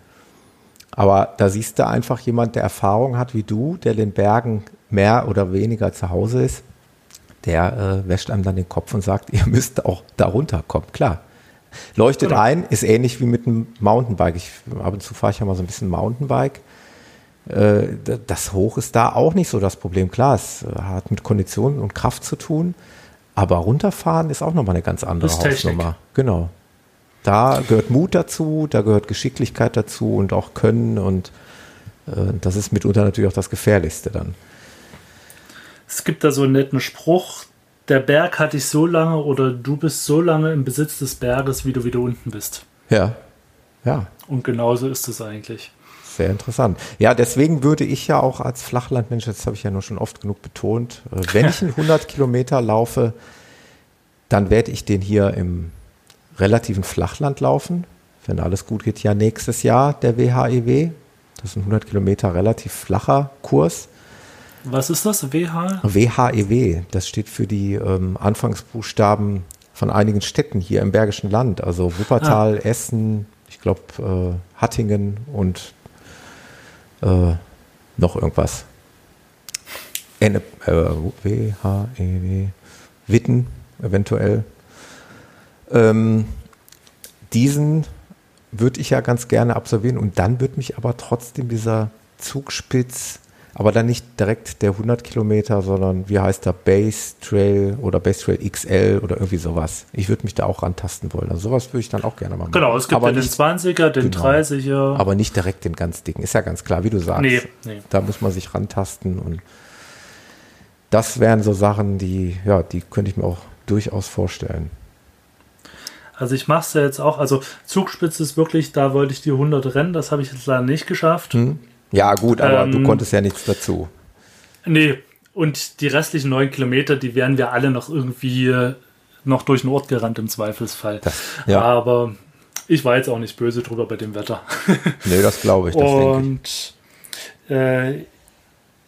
[SPEAKER 1] Aber da siehst du einfach jemand, der Erfahrung hat wie du, der den Bergen mehr oder weniger zu Hause ist, der äh, wäscht einem dann den Kopf und sagt, ihr müsst auch da runterkommen. Klar. Leuchtet genau. ein, ist ähnlich wie mit einem Mountainbike. Ich, ab und zu fahre ich ja mal so ein bisschen Mountainbike. Äh, das Hoch ist da auch nicht so das Problem. Klar, es äh, hat mit Kondition und Kraft zu tun, aber runterfahren ist auch nochmal eine ganz andere Hausnummer. Genau. Da gehört Mut dazu, da gehört Geschicklichkeit dazu und auch Können und äh, das ist mitunter natürlich auch das Gefährlichste dann.
[SPEAKER 2] Es gibt da so einen netten Spruch, der Berg hat dich so lange oder du bist so lange im Besitz des Berges, wie du wieder unten bist.
[SPEAKER 1] Ja, ja.
[SPEAKER 2] Und genauso ist es eigentlich.
[SPEAKER 1] Sehr interessant. Ja, deswegen würde ich ja auch als Flachlandmensch, das habe ich ja nur schon oft genug betont, äh, wenn ich 100 Kilometer laufe, dann werde ich den hier im relativen Flachland laufen. Wenn alles gut geht, ja nächstes Jahr der WHEW. E das ist ein 100 Kilometer relativ flacher Kurs.
[SPEAKER 2] Was ist das? WH?
[SPEAKER 1] WHEW. Das steht für die ähm, Anfangsbuchstaben von einigen Städten hier im Bergischen Land. Also Wuppertal, ah. Essen, ich glaube äh, Hattingen und äh, noch irgendwas. N äh, W, H, E, W, Witten eventuell. Ähm, diesen würde ich ja ganz gerne absolvieren und dann wird mich aber trotzdem dieser Zugspitz aber dann nicht direkt der 100 Kilometer, sondern wie heißt der Base Trail oder Base Trail XL oder irgendwie sowas. Ich würde mich da auch rantasten wollen. Also sowas würde ich dann auch gerne mal machen.
[SPEAKER 2] Genau, es gibt aber ja den 20er, den genau, 30er.
[SPEAKER 1] Aber nicht direkt den ganz dicken. Ist ja ganz klar, wie du sagst. Nee, nee. Da muss man sich rantasten und das wären so Sachen, die, ja, die könnte ich mir auch durchaus vorstellen.
[SPEAKER 2] Also ich mache es ja jetzt auch, also Zugspitze ist wirklich, da wollte ich die 100 rennen, das habe ich jetzt leider nicht geschafft. Hm.
[SPEAKER 1] Ja, gut, aber ähm, du konntest ja nichts dazu.
[SPEAKER 2] Nee, und die restlichen neun Kilometer, die wären wir alle noch irgendwie noch durch den Ort gerannt im Zweifelsfall. Das, ja. Aber ich war jetzt auch nicht böse drüber bei dem Wetter.
[SPEAKER 1] nee, das glaube ich. Das
[SPEAKER 2] und ich, äh,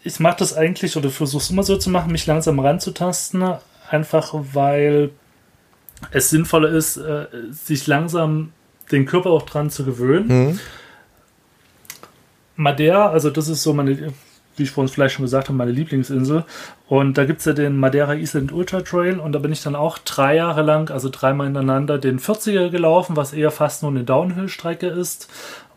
[SPEAKER 2] ich mache das eigentlich oder versuche es immer so zu machen, mich langsam ranzutasten, einfach weil es sinnvoller ist, äh, sich langsam den Körper auch dran zu gewöhnen. Mhm. Madeira, also das ist so meine, wie ich vorhin vielleicht schon gesagt habe, meine Lieblingsinsel. Und da gibt es ja den Madeira Island Ultra Trail und da bin ich dann auch drei Jahre lang, also dreimal hintereinander, den 40er gelaufen, was eher fast nur eine Downhill-Strecke ist.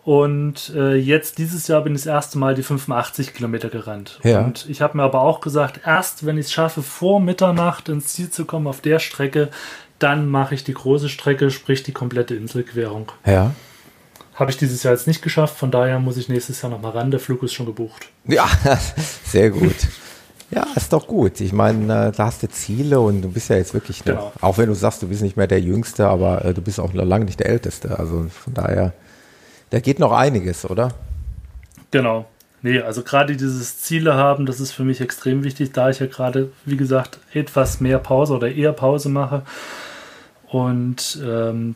[SPEAKER 2] Und äh, jetzt dieses Jahr bin ich das erste Mal die 85 Kilometer gerannt. Ja. Und ich habe mir aber auch gesagt, erst wenn ich es schaffe, vor Mitternacht ins Ziel zu kommen auf der Strecke, dann mache ich die große Strecke, sprich die komplette Inselquerung.
[SPEAKER 1] Ja.
[SPEAKER 2] Habe ich dieses Jahr jetzt nicht geschafft, von daher muss ich nächstes Jahr nochmal ran. Der Flug ist schon gebucht.
[SPEAKER 1] Ja, sehr gut. Ja, ist doch gut. Ich meine, äh, da hast du Ziele und du bist ja jetzt wirklich noch, genau. auch wenn du sagst, du bist nicht mehr der Jüngste, aber äh, du bist auch noch lange nicht der Älteste. Also von daher, da geht noch einiges, oder?
[SPEAKER 2] Genau. Nee, also gerade dieses Ziele haben, das ist für mich extrem wichtig, da ich ja gerade, wie gesagt, etwas mehr Pause oder eher Pause mache. Und ähm,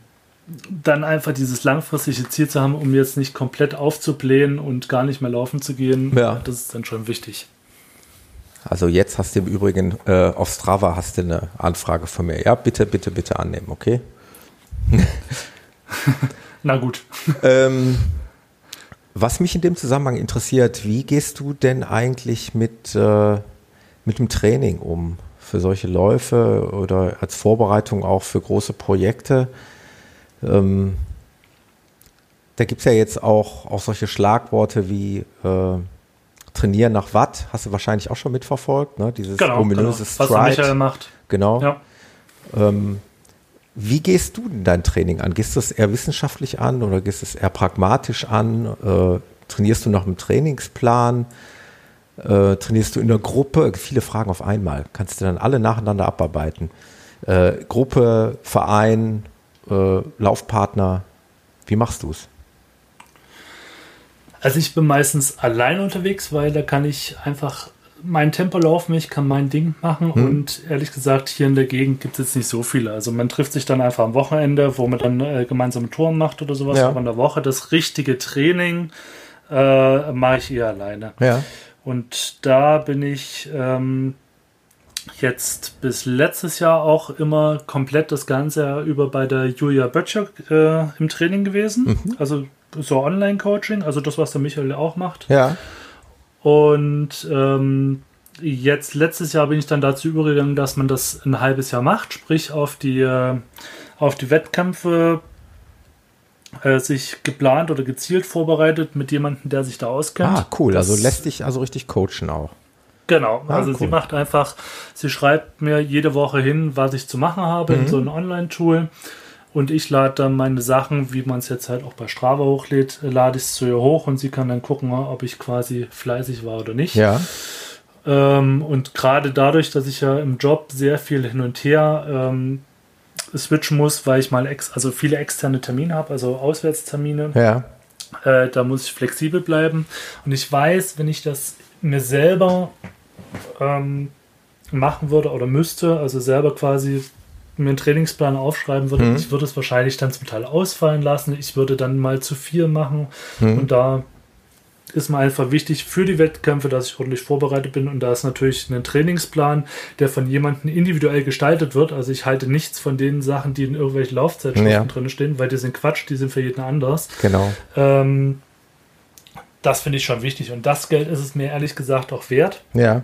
[SPEAKER 2] dann einfach dieses langfristige Ziel zu haben, um jetzt nicht komplett aufzublähen und gar nicht mehr laufen zu gehen, ja. das ist dann schon wichtig.
[SPEAKER 1] Also jetzt hast du im Übrigen äh, auf Strava hast du eine Anfrage von mir. Ja, bitte, bitte, bitte annehmen, okay?
[SPEAKER 2] Na gut.
[SPEAKER 1] Ähm, was mich in dem Zusammenhang interessiert, wie gehst du denn eigentlich mit, äh, mit dem Training um? Für solche Läufe oder als Vorbereitung auch für große Projekte? Ähm, da gibt es ja jetzt auch, auch solche Schlagworte wie äh, Trainieren nach Watt, hast du wahrscheinlich auch schon mitverfolgt, ne? Dieses
[SPEAKER 2] genau,
[SPEAKER 1] ominöse
[SPEAKER 2] genau. Was Michael macht.
[SPEAKER 1] Genau.
[SPEAKER 2] Ja.
[SPEAKER 1] Ähm, wie gehst du denn dein Training an? Gehst du es eher wissenschaftlich an oder gehst du es eher pragmatisch an? Äh, trainierst du nach einem Trainingsplan? Äh, trainierst du in der Gruppe? Viele Fragen auf einmal. Kannst du dann alle nacheinander abarbeiten? Äh, Gruppe, Verein, äh, Laufpartner. Wie machst du es?
[SPEAKER 2] Also ich bin meistens allein unterwegs, weil da kann ich einfach mein Tempo laufen, ich kann mein Ding machen hm. und ehrlich gesagt, hier in der Gegend gibt es jetzt nicht so viele. Also man trifft sich dann einfach am Wochenende, wo man dann äh, gemeinsam Touren macht oder sowas, ja. aber in der Woche das richtige Training äh, mache ich eher alleine.
[SPEAKER 1] Ja.
[SPEAKER 2] Und da bin ich ähm, jetzt bis letztes Jahr auch immer komplett das ganze Jahr über bei der Julia Böttcher äh, im Training gewesen. Mhm. Also so Online-Coaching, also das, was der Michael auch macht.
[SPEAKER 1] Ja.
[SPEAKER 2] Und ähm, jetzt letztes Jahr bin ich dann dazu übergegangen, dass man das ein halbes Jahr macht, sprich auf die, äh, auf die Wettkämpfe äh, sich geplant oder gezielt vorbereitet mit jemandem, der sich da auskennt.
[SPEAKER 1] Ah, cool. Das, also lässt dich also richtig coachen auch.
[SPEAKER 2] Genau, ah, also cool. sie macht einfach, sie schreibt mir jede Woche hin, was ich zu machen habe mhm. in so einem Online-Tool. Und ich lade dann meine Sachen, wie man es jetzt halt auch bei Strava hochlädt, lade ich es zu ihr hoch und sie kann dann gucken, ob ich quasi fleißig war oder nicht.
[SPEAKER 1] Ja.
[SPEAKER 2] Ähm, und gerade dadurch, dass ich ja im Job sehr viel hin und her ähm, switchen muss, weil ich mal ex also viele externe Termine habe, also Auswärtstermine.
[SPEAKER 1] Ja.
[SPEAKER 2] Äh, da muss ich flexibel bleiben. Und ich weiß, wenn ich das mir selber ähm, machen würde oder müsste, also selber quasi mir einen Trainingsplan aufschreiben würde, mhm. ich würde es wahrscheinlich dann zum Teil ausfallen lassen. Ich würde dann mal zu viel machen. Mhm. Und da ist mir einfach wichtig für die Wettkämpfe, dass ich ordentlich vorbereitet bin. Und da ist natürlich ein Trainingsplan, der von jemandem individuell gestaltet wird. Also ich halte nichts von den Sachen, die in irgendwelchen Laufzeitschriften ja. drin stehen, weil die sind Quatsch, die sind für jeden anders.
[SPEAKER 1] Genau.
[SPEAKER 2] Ähm, das finde ich schon wichtig. Und das Geld ist es mir ehrlich gesagt auch wert.
[SPEAKER 1] Ja.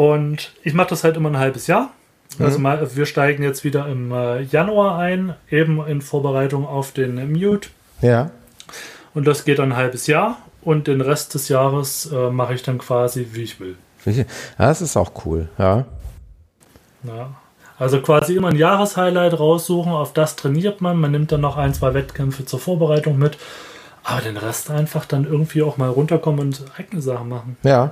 [SPEAKER 2] Und ich mache das halt immer ein halbes Jahr. Also mhm. mal, wir steigen jetzt wieder im äh, Januar ein, eben in Vorbereitung auf den Mute.
[SPEAKER 1] Ja.
[SPEAKER 2] Und das geht ein halbes Jahr und den Rest des Jahres äh, mache ich dann quasi, wie ich will.
[SPEAKER 1] Ja, das ist auch cool, ja.
[SPEAKER 2] Ja. Also quasi immer ein Jahreshighlight raussuchen, auf das trainiert man. Man nimmt dann noch ein, zwei Wettkämpfe zur Vorbereitung mit. Aber den Rest einfach dann irgendwie auch mal runterkommen und eigene Sachen machen.
[SPEAKER 1] Ja.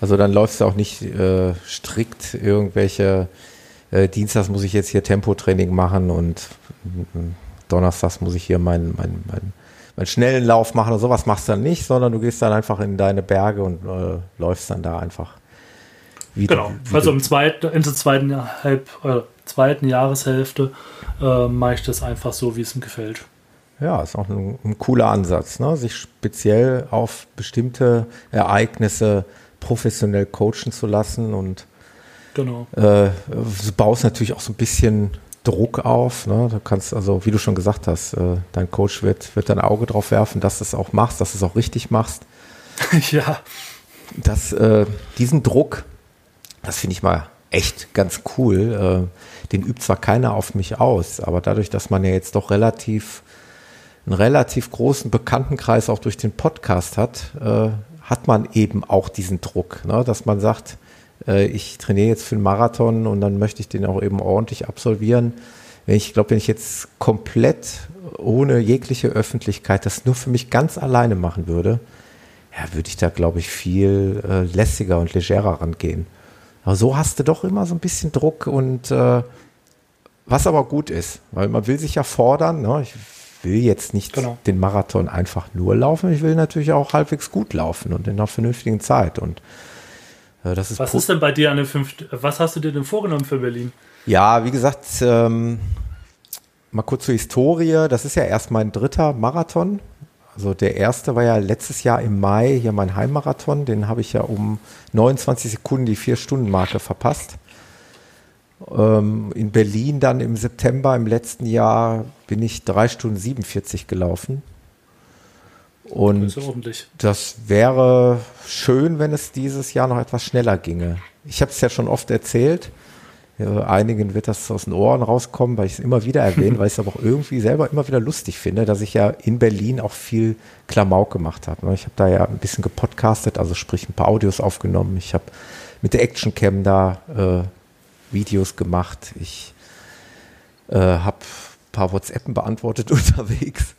[SPEAKER 1] Also dann läufst du auch nicht äh, strikt irgendwelche äh, Dienstags muss ich jetzt hier Tempotraining machen und äh, Donnerstags muss ich hier meinen mein, mein, mein schnellen Lauf machen oder sowas machst du dann nicht, sondern du gehst dann einfach in deine Berge und äh, läufst dann da einfach.
[SPEAKER 2] Wie genau, du, also im zweiten, in der zweiten, halb, äh, zweiten Jahreshälfte äh, mache ich das einfach so, wie es mir gefällt.
[SPEAKER 1] Ja, ist auch ein, ein cooler Ansatz, ne? sich speziell auf bestimmte Ereignisse professionell coachen zu lassen und
[SPEAKER 2] Genau.
[SPEAKER 1] Äh, du baust natürlich auch so ein bisschen Druck auf. Ne? Du kannst also, wie du schon gesagt hast, äh, dein Coach wird, wird dein Auge drauf werfen, dass du es auch machst, dass du es auch richtig machst.
[SPEAKER 2] ja.
[SPEAKER 1] Das, äh, diesen Druck, das finde ich mal echt ganz cool. Äh, den übt zwar keiner auf mich aus, aber dadurch, dass man ja jetzt doch relativ einen relativ großen Bekanntenkreis auch durch den Podcast hat, äh, hat man eben auch diesen Druck, ne? dass man sagt, äh, ich trainiere jetzt für einen Marathon und dann möchte ich den auch eben ordentlich absolvieren. Wenn ich glaube, wenn ich jetzt komplett ohne jegliche Öffentlichkeit das nur für mich ganz alleine machen würde, ja, würde ich da, glaube ich, viel äh, lässiger und legerer rangehen. Aber so hast du doch immer so ein bisschen Druck und äh, was aber gut ist, weil man will sich ja fordern. Ne? Ich will jetzt nicht genau. den Marathon einfach nur laufen, ich will natürlich auch halbwegs gut laufen und in einer vernünftigen Zeit. Und ist
[SPEAKER 2] was ist denn bei dir an den fünf? Was hast du dir denn vorgenommen für Berlin?
[SPEAKER 1] Ja, wie gesagt, ähm, mal kurz zur Historie. Das ist ja erst mein dritter Marathon. Also der erste war ja letztes Jahr im Mai hier mein Heimmarathon. Den habe ich ja um 29 Sekunden die Vier-Stunden-Marke verpasst. Ähm, in Berlin dann im September im letzten Jahr bin ich drei Stunden 47 gelaufen. Und das, das wäre schön, wenn es dieses Jahr noch etwas schneller ginge. Ich habe es ja schon oft erzählt. Einigen wird das aus den Ohren rauskommen, weil ich es immer wieder erwähne, weil ich es aber auch irgendwie selber immer wieder lustig finde, dass ich ja in Berlin auch viel Klamauk gemacht habe. Ich habe da ja ein bisschen gepodcastet, also sprich ein paar Audios aufgenommen. Ich habe mit der Actioncam da äh, Videos gemacht. Ich äh, habe ein paar WhatsAppen beantwortet unterwegs.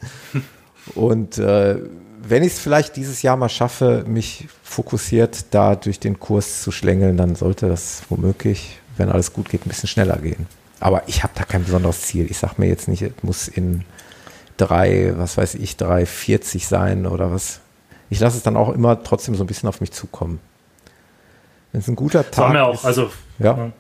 [SPEAKER 1] Und äh, wenn ich es vielleicht dieses Jahr mal schaffe, mich fokussiert da durch den Kurs zu schlängeln, dann sollte das womöglich wenn alles gut geht, ein bisschen schneller gehen. Aber ich habe da kein besonderes Ziel. Ich sage mir jetzt nicht, es muss in drei, was weiß ich, 3,40 sein oder was. Ich lasse es dann auch immer trotzdem so ein bisschen auf mich zukommen. Wenn es ein guter Tag
[SPEAKER 2] auch, ist. Also, ja.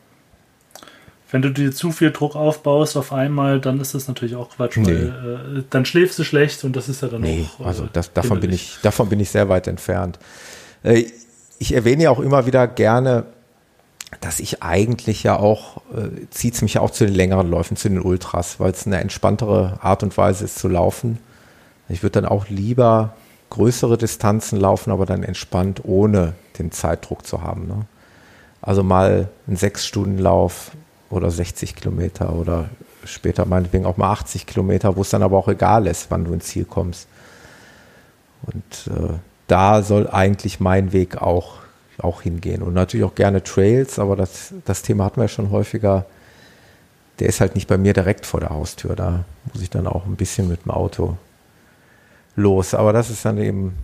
[SPEAKER 2] Wenn du dir zu viel Druck aufbaust auf einmal, dann ist das natürlich auch Quatsch, nee. weil äh, dann schläfst du schlecht und das ist ja dann
[SPEAKER 1] nee, auch. Äh, also das, davon, bin ich, davon bin ich sehr weit entfernt. Äh, ich erwähne ja auch immer wieder gerne, dass ich eigentlich ja auch, äh, zieht es mich ja auch zu den längeren Läufen, zu den Ultras, weil es eine entspanntere Art und Weise ist zu laufen. Ich würde dann auch lieber größere Distanzen laufen, aber dann entspannt, ohne den Zeitdruck zu haben. Ne? Also mal einen Sechs-Stunden-Lauf oder 60 Kilometer oder später meinetwegen auch mal 80 Kilometer, wo es dann aber auch egal ist, wann du ins Ziel kommst. Und äh, da soll eigentlich mein Weg auch auch hingehen. Und natürlich auch gerne Trails, aber das, das Thema hatten wir ja schon häufiger. Der ist halt nicht bei mir direkt vor der Haustür. Da muss ich dann auch ein bisschen mit dem Auto los. Aber das ist dann eben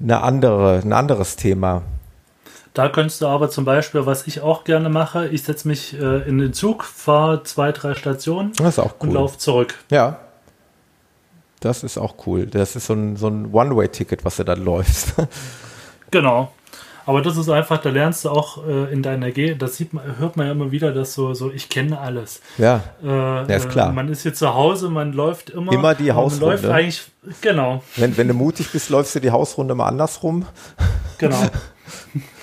[SPEAKER 1] eine andere, ein anderes Thema.
[SPEAKER 2] Da könntest du aber zum Beispiel, was ich auch gerne mache, ich setze mich äh, in den Zug, fahre zwei, drei Stationen
[SPEAKER 1] cool.
[SPEAKER 2] und laufe zurück.
[SPEAKER 1] Ja. Das ist auch cool. Das ist so ein, so ein One-Way-Ticket, was du dann läufst.
[SPEAKER 2] Genau. Aber das ist einfach, da lernst du auch äh, in deiner G, das sieht man, hört man ja immer wieder, dass so, so ich kenne alles.
[SPEAKER 1] Ja. Äh, ja, ist klar.
[SPEAKER 2] man ist hier zu Hause, man läuft immer.
[SPEAKER 1] Immer die Hausrunde. Man läuft
[SPEAKER 2] eigentlich, genau.
[SPEAKER 1] Wenn, wenn du mutig bist, läufst du die Hausrunde mal andersrum.
[SPEAKER 2] Genau.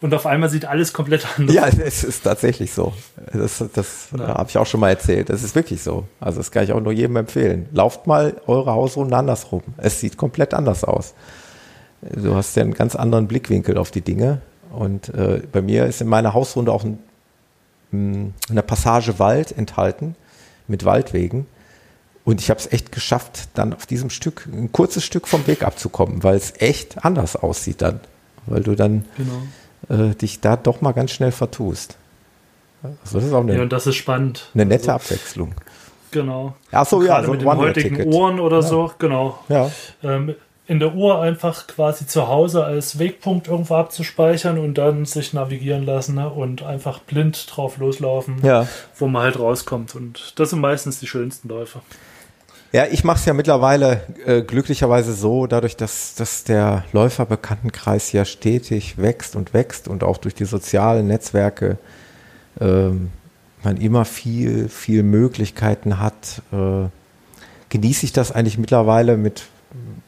[SPEAKER 2] Und auf einmal sieht alles komplett anders
[SPEAKER 1] aus. Ja, es ist tatsächlich so. Das, das ja. habe ich auch schon mal erzählt. Das ist wirklich so. Also das kann ich auch nur jedem empfehlen. Lauft mal eure Hausrunde andersrum. Es sieht komplett anders aus du hast ja einen ganz anderen Blickwinkel auf die Dinge. Und äh, bei mir ist in meiner Hausrunde auch ein, hm, eine Passage Wald enthalten mit Waldwegen. Und ich habe es echt geschafft, dann auf diesem Stück, ein kurzes Stück vom Weg abzukommen, weil es echt anders aussieht dann. Weil du dann genau. Äh, dich da doch mal ganz schnell vertust.
[SPEAKER 2] Also das ist auch eine, ja, und das ist spannend.
[SPEAKER 1] Eine nette also, Abwechslung.
[SPEAKER 2] Genau.
[SPEAKER 1] Ach so, ja,
[SPEAKER 2] so mit den heutigen Ohren oder ja. so, genau.
[SPEAKER 1] Ja.
[SPEAKER 2] Ähm, in der Uhr einfach quasi zu Hause als Wegpunkt irgendwo abzuspeichern und dann sich navigieren lassen ne? und einfach blind drauf loslaufen,
[SPEAKER 1] ja.
[SPEAKER 2] wo man halt rauskommt. Und das sind meistens die schönsten Läufe.
[SPEAKER 1] Ja, ich mache es ja mittlerweile äh, glücklicherweise so, dadurch, dass, dass der Läuferbekanntenkreis ja stetig wächst und wächst und auch durch die sozialen Netzwerke ähm, man immer viel, viel Möglichkeiten hat, äh, genieße ich das eigentlich mittlerweile mit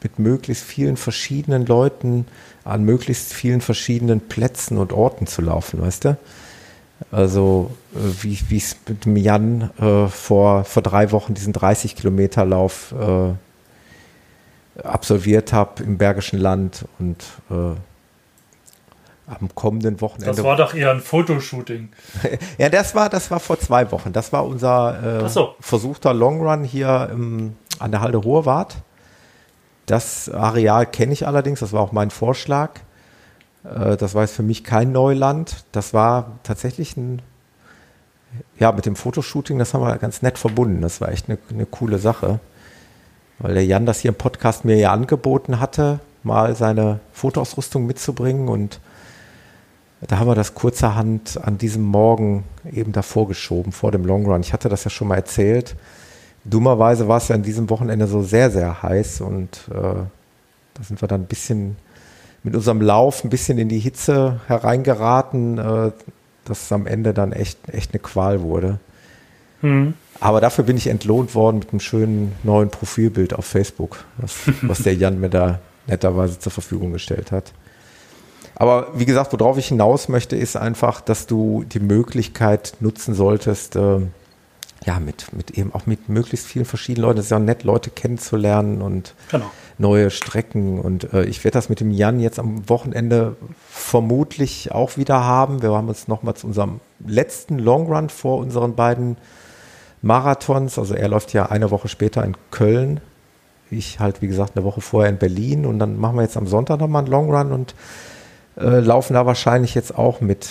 [SPEAKER 1] mit möglichst vielen verschiedenen Leuten an möglichst vielen verschiedenen Plätzen und Orten zu laufen, weißt du? Also äh, wie es mit dem Jan äh, vor, vor drei Wochen diesen 30 Kilometer Lauf äh, absolviert habe im Bergischen Land und äh, am kommenden Wochenende.
[SPEAKER 2] Das war doch eher ein Fotoshooting.
[SPEAKER 1] ja, das war, das war vor zwei Wochen. Das war unser äh, so. versuchter Longrun hier im, an der Halde Hohewart. Das Areal kenne ich allerdings, das war auch mein Vorschlag. Äh, das war jetzt für mich kein Neuland. Das war tatsächlich ein, ja, mit dem Fotoshooting, das haben wir ganz nett verbunden. Das war echt eine, eine coole Sache. Weil der Jan das hier im Podcast mir ja angeboten hatte, mal seine Fotoausrüstung mitzubringen und da haben wir das kurzerhand an diesem Morgen eben davor geschoben, vor dem Long Run. Ich hatte das ja schon mal erzählt. Dummerweise war es ja an diesem Wochenende so sehr, sehr heiß und äh, da sind wir dann ein bisschen mit unserem Lauf ein bisschen in die Hitze hereingeraten, äh, dass es am Ende dann echt, echt eine Qual wurde. Mhm. Aber dafür bin ich entlohnt worden mit einem schönen neuen Profilbild auf Facebook, was, was der Jan mir da netterweise zur Verfügung gestellt hat. Aber wie gesagt, worauf ich hinaus möchte, ist einfach, dass du die Möglichkeit nutzen solltest, äh, ja, mit, mit eben auch mit möglichst vielen verschiedenen Leuten. Es ist ja nett, Leute kennenzulernen und genau. neue Strecken. Und äh, ich werde das mit dem Jan jetzt am Wochenende vermutlich auch wieder haben. Wir haben uns nochmal zu unserem letzten Long Run vor unseren beiden Marathons. Also er läuft ja eine Woche später in Köln. Ich halt, wie gesagt, eine Woche vorher in Berlin. Und dann machen wir jetzt am Sonntag nochmal einen Long Run und äh, laufen da wahrscheinlich jetzt auch mit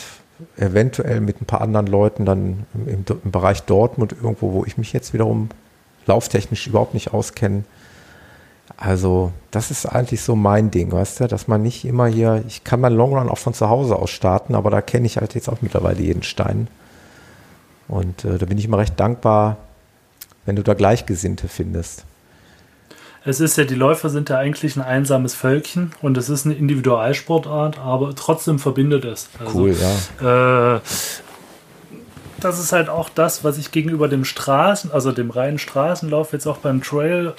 [SPEAKER 1] eventuell mit ein paar anderen Leuten dann im, im, Bereich Dortmund irgendwo, wo ich mich jetzt wiederum lauftechnisch überhaupt nicht auskenne. Also, das ist eigentlich so mein Ding, weißt du, dass man nicht immer hier, ich kann meinen Longrun auch von zu Hause aus starten, aber da kenne ich halt jetzt auch mittlerweile jeden Stein. Und äh, da bin ich immer recht dankbar, wenn du da Gleichgesinnte findest.
[SPEAKER 2] Es ist ja, die Läufer sind ja eigentlich ein einsames Völkchen und es ist eine Individualsportart, aber trotzdem verbindet es.
[SPEAKER 1] Also, cool, ja.
[SPEAKER 2] Äh, das ist halt auch das, was ich gegenüber dem Straßen, also dem reinen Straßenlauf jetzt auch beim Trail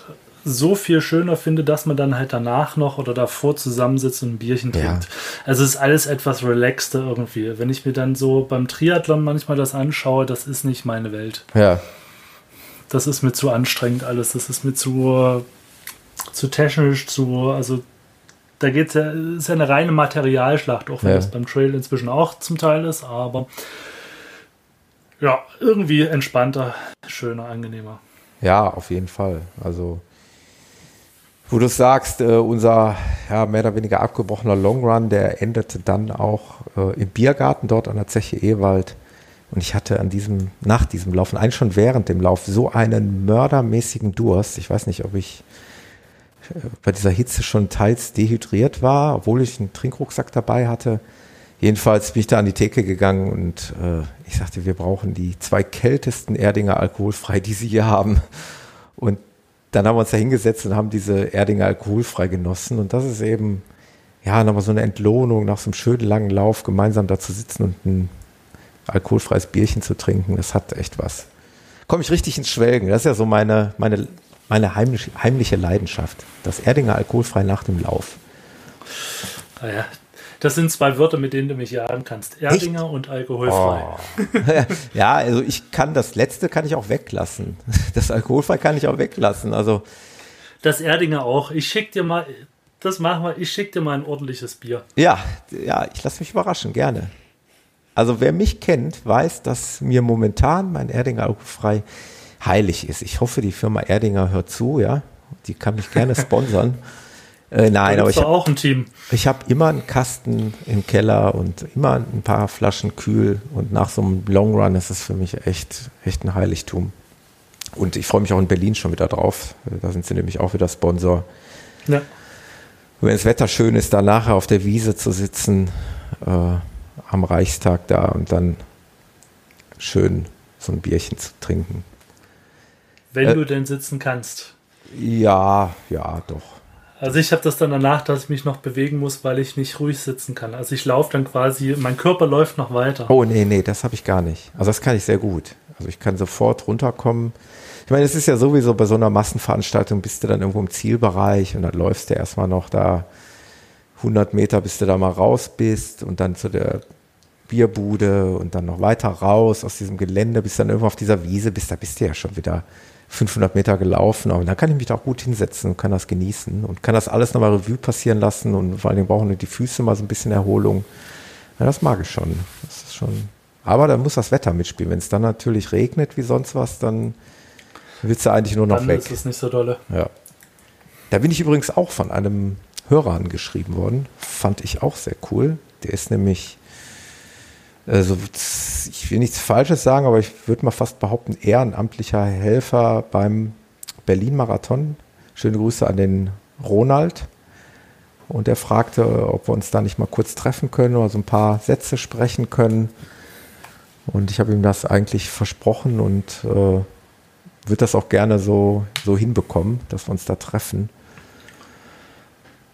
[SPEAKER 2] so viel schöner finde, dass man dann halt danach noch oder davor zusammensitzt und ein Bierchen trinkt. Ja. Also es ist alles etwas relaxter irgendwie. Wenn ich mir dann so beim Triathlon manchmal das anschaue, das ist nicht meine Welt.
[SPEAKER 1] Ja.
[SPEAKER 2] Das ist mir zu anstrengend alles. Das ist mir zu zu technisch, zu, also da geht ja, ist ja eine reine Materialschlacht, auch wenn ja. das beim Trail inzwischen auch zum Teil ist, aber ja, irgendwie entspannter, schöner, angenehmer.
[SPEAKER 1] Ja, auf jeden Fall. Also, wo du sagst, äh, unser ja, mehr oder weniger abgebrochener Long Run, der endete dann auch äh, im Biergarten dort an der Zeche Ewald. Und ich hatte an diesem, nach diesem Laufen, eigentlich schon während dem Lauf, so einen mördermäßigen Durst. Ich weiß nicht, ob ich bei dieser Hitze schon teils dehydriert war, obwohl ich einen Trinkrucksack dabei hatte. Jedenfalls bin ich da an die Theke gegangen und äh, ich sagte, wir brauchen die zwei kältesten Erdinger alkoholfrei, die sie hier haben. Und dann haben wir uns da hingesetzt und haben diese Erdinger alkoholfrei genossen. Und das ist eben, ja, nochmal so eine Entlohnung nach so einem schönen langen Lauf, gemeinsam da zu sitzen und ein alkoholfreies Bierchen zu trinken. Das hat echt was. Komme ich richtig ins Schwelgen. Das ist ja so meine, meine meine heimliche, heimliche Leidenschaft. Das Erdinger alkoholfrei nach dem Lauf.
[SPEAKER 2] Naja, das sind zwei Wörter, mit denen du mich jagen kannst. Erdinger Echt? und alkoholfrei.
[SPEAKER 1] Oh. ja, also ich kann das letzte kann ich auch weglassen. Das alkoholfrei kann ich auch weglassen. Also
[SPEAKER 2] das Erdinger auch. Ich schick dir mal, das machen wir. Ich schick dir mal ein ordentliches Bier.
[SPEAKER 1] Ja, ja, ich lasse mich überraschen, gerne. Also wer mich kennt, weiß, dass mir momentan mein Erdinger alkoholfrei heilig ist. Ich hoffe, die Firma Erdinger hört zu, ja. Die kann mich gerne sponsern. äh, nein, aber ich habe
[SPEAKER 2] auch ein Team.
[SPEAKER 1] Ich habe immer einen Kasten im Keller und immer ein paar Flaschen kühl. Und nach so einem Long Run ist es für mich echt, echt ein Heiligtum. Und ich freue mich auch in Berlin schon wieder drauf. Da sind sie nämlich auch wieder Sponsor. Ja. Wenn das Wetter schön ist, da nachher auf der Wiese zu sitzen, äh, am Reichstag da und dann schön so ein Bierchen zu trinken.
[SPEAKER 2] Wenn äh, du denn sitzen kannst.
[SPEAKER 1] Ja, ja, doch.
[SPEAKER 2] Also ich habe das dann danach, dass ich mich noch bewegen muss, weil ich nicht ruhig sitzen kann. Also ich laufe dann quasi, mein Körper läuft noch weiter.
[SPEAKER 1] Oh nee, nee, das habe ich gar nicht. Also das kann ich sehr gut. Also ich kann sofort runterkommen. Ich meine, es ist ja sowieso bei so einer Massenveranstaltung, bist du dann irgendwo im Zielbereich und dann läufst du erstmal noch da 100 Meter, bis du da mal raus bist und dann zu der Bierbude und dann noch weiter raus aus diesem Gelände, bis dann irgendwo auf dieser Wiese bist, da bist du ja schon wieder 500 Meter gelaufen, aber dann kann ich mich da auch gut hinsetzen und kann das genießen und kann das alles nochmal Revue passieren lassen und vor allen Dingen brauchen die Füße mal so ein bisschen Erholung. Ja, das mag ich schon. Das ist schon. Aber da muss das Wetter mitspielen. Wenn es dann natürlich regnet wie sonst was, dann willst du eigentlich nur noch dann weg. Dann
[SPEAKER 2] ist es nicht so dolle.
[SPEAKER 1] Ja. Da bin ich übrigens auch von einem Hörer angeschrieben worden. Fand ich auch sehr cool. Der ist nämlich also ich will nichts Falsches sagen, aber ich würde mal fast behaupten, ehrenamtlicher Helfer beim Berlin-Marathon. Schöne Grüße an den Ronald. Und er fragte, ob wir uns da nicht mal kurz treffen können oder so ein paar Sätze sprechen können. Und ich habe ihm das eigentlich versprochen und äh, würde das auch gerne so, so hinbekommen, dass wir uns da treffen.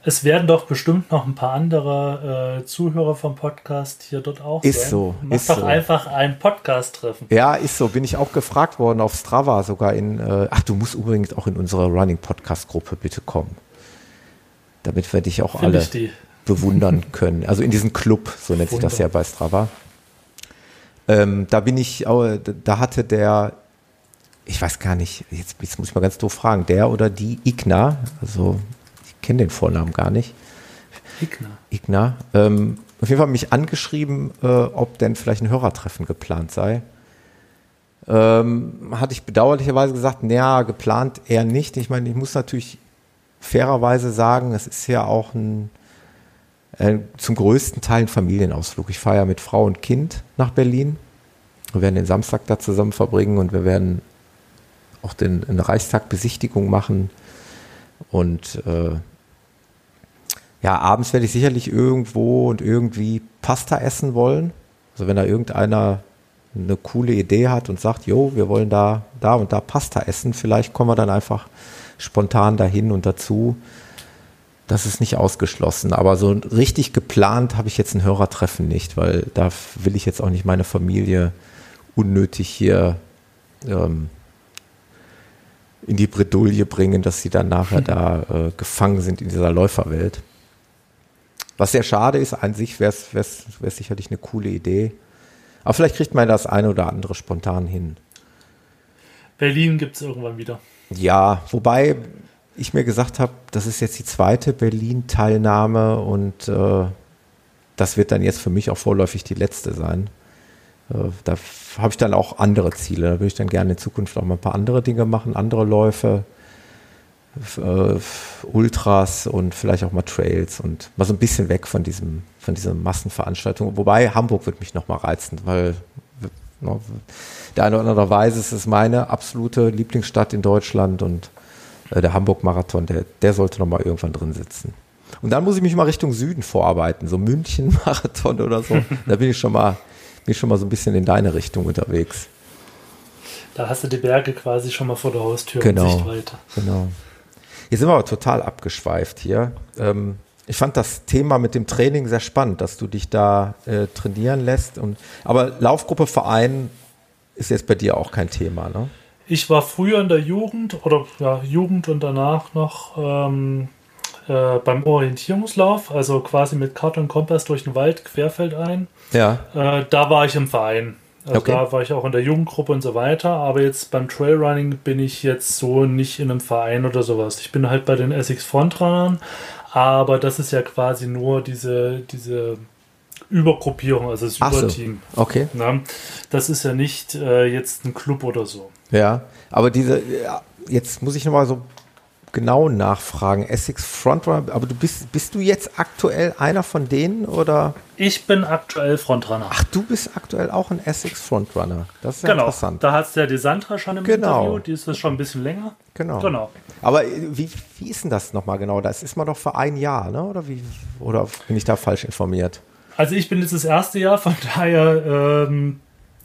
[SPEAKER 2] Es werden doch bestimmt noch ein paar andere äh, Zuhörer vom Podcast hier dort auch
[SPEAKER 1] ist sein. so.
[SPEAKER 2] Mach
[SPEAKER 1] ist
[SPEAKER 2] doch
[SPEAKER 1] so.
[SPEAKER 2] einfach ein Podcast-Treffen.
[SPEAKER 1] Ja, ist so. Bin ich auch gefragt worden auf Strava sogar in. Äh, ach, du musst übrigens auch in unsere Running Podcast-Gruppe bitte kommen. Damit wir dich auch Find alle bewundern können. Also in diesen Club, so nennt sich das ja bei Strava. Ähm, da bin ich, da hatte der ich weiß gar nicht, jetzt, jetzt muss ich mal ganz doof fragen, der oder die Igna, also kenne den Vornamen gar nicht.
[SPEAKER 2] Igna.
[SPEAKER 1] Igna, ähm, auf jeden Fall mich angeschrieben, äh, ob denn vielleicht ein Hörertreffen geplant sei. Ähm, hatte ich bedauerlicherweise gesagt, naja, geplant eher nicht. Ich meine, ich muss natürlich fairerweise sagen, es ist ja auch ein, äh, zum größten Teil ein Familienausflug. Ich fahre ja mit Frau und Kind nach Berlin. Wir werden den Samstag da zusammen verbringen und wir werden auch den, eine Reichstagbesichtigung machen. Und äh, ja, abends werde ich sicherlich irgendwo und irgendwie Pasta essen wollen. Also wenn da irgendeiner eine coole Idee hat und sagt, jo, wir wollen da, da und da Pasta essen, vielleicht kommen wir dann einfach spontan dahin und dazu. Das ist nicht ausgeschlossen. Aber so richtig geplant habe ich jetzt ein Hörertreffen nicht, weil da will ich jetzt auch nicht meine Familie unnötig hier ähm, in die Bredouille bringen, dass sie dann nachher da äh, gefangen sind in dieser Läuferwelt. Was sehr schade ist, an sich wäre es sicherlich eine coole Idee. Aber vielleicht kriegt man das eine oder andere spontan hin.
[SPEAKER 2] Berlin gibt es irgendwann wieder.
[SPEAKER 1] Ja, wobei ich mir gesagt habe, das ist jetzt die zweite Berlin-Teilnahme und äh, das wird dann jetzt für mich auch vorläufig die letzte sein. Äh, da habe ich dann auch andere Ziele. Da würde ich dann gerne in Zukunft auch mal ein paar andere Dinge machen, andere Läufe, äh, Ultras und vielleicht auch mal Trails und mal so ein bisschen weg von diesem, von dieser Massenveranstaltung. Wobei Hamburg wird mich nochmal reizen, weil no, der eine oder andere weiß, es ist meine absolute Lieblingsstadt in Deutschland und äh, der Hamburg-Marathon, der, der sollte nochmal irgendwann drin sitzen. Und dann muss ich mich mal Richtung Süden vorarbeiten, so München-Marathon oder so. da bin ich schon mal bin schon mal so ein bisschen in deine Richtung unterwegs.
[SPEAKER 2] Da hast du die Berge quasi schon mal vor der Haustür
[SPEAKER 1] genau, Sichtweite. Genau. Hier sind wir aber total abgeschweift hier. Ähm, ich fand das Thema mit dem Training sehr spannend, dass du dich da äh, trainieren lässt. Und, aber Laufgruppe Verein ist jetzt bei dir auch kein Thema, ne?
[SPEAKER 2] Ich war früher in der Jugend oder ja, Jugend und danach noch ähm, äh, beim Orientierungslauf, also quasi mit Karte und Kompass durch den Wald querfeldein.
[SPEAKER 1] Ja.
[SPEAKER 2] Äh, da war ich im Verein. Also okay. da war ich auch in der Jugendgruppe und so weiter. Aber jetzt beim Trailrunning bin ich jetzt so nicht in einem Verein oder sowas. Ich bin halt bei den Essex Frontrunnern, aber das ist ja quasi nur diese, diese Übergruppierung, also das Ach Überteam.
[SPEAKER 1] So. Okay.
[SPEAKER 2] Na, das ist ja nicht äh, jetzt ein Club oder so.
[SPEAKER 1] Ja, aber diese, ja, jetzt muss ich nochmal so genau nachfragen. Essex Frontrunner, aber du bist, bist du jetzt aktuell einer von denen oder?
[SPEAKER 2] Ich bin aktuell Frontrunner.
[SPEAKER 1] Ach, du bist aktuell auch ein Essex Frontrunner. Das ist ja
[SPEAKER 2] genau.
[SPEAKER 1] interessant.
[SPEAKER 2] Da hat es ja die Sandra schon im
[SPEAKER 1] genau.
[SPEAKER 2] Interview, die ist das schon ein bisschen länger.
[SPEAKER 1] Genau. genau. Aber äh, wie, wie ist denn das nochmal genau? Das ist man doch für ein Jahr, ne? Oder wie, oder bin ich da falsch informiert?
[SPEAKER 2] Also ich bin jetzt das erste Jahr, von daher ähm,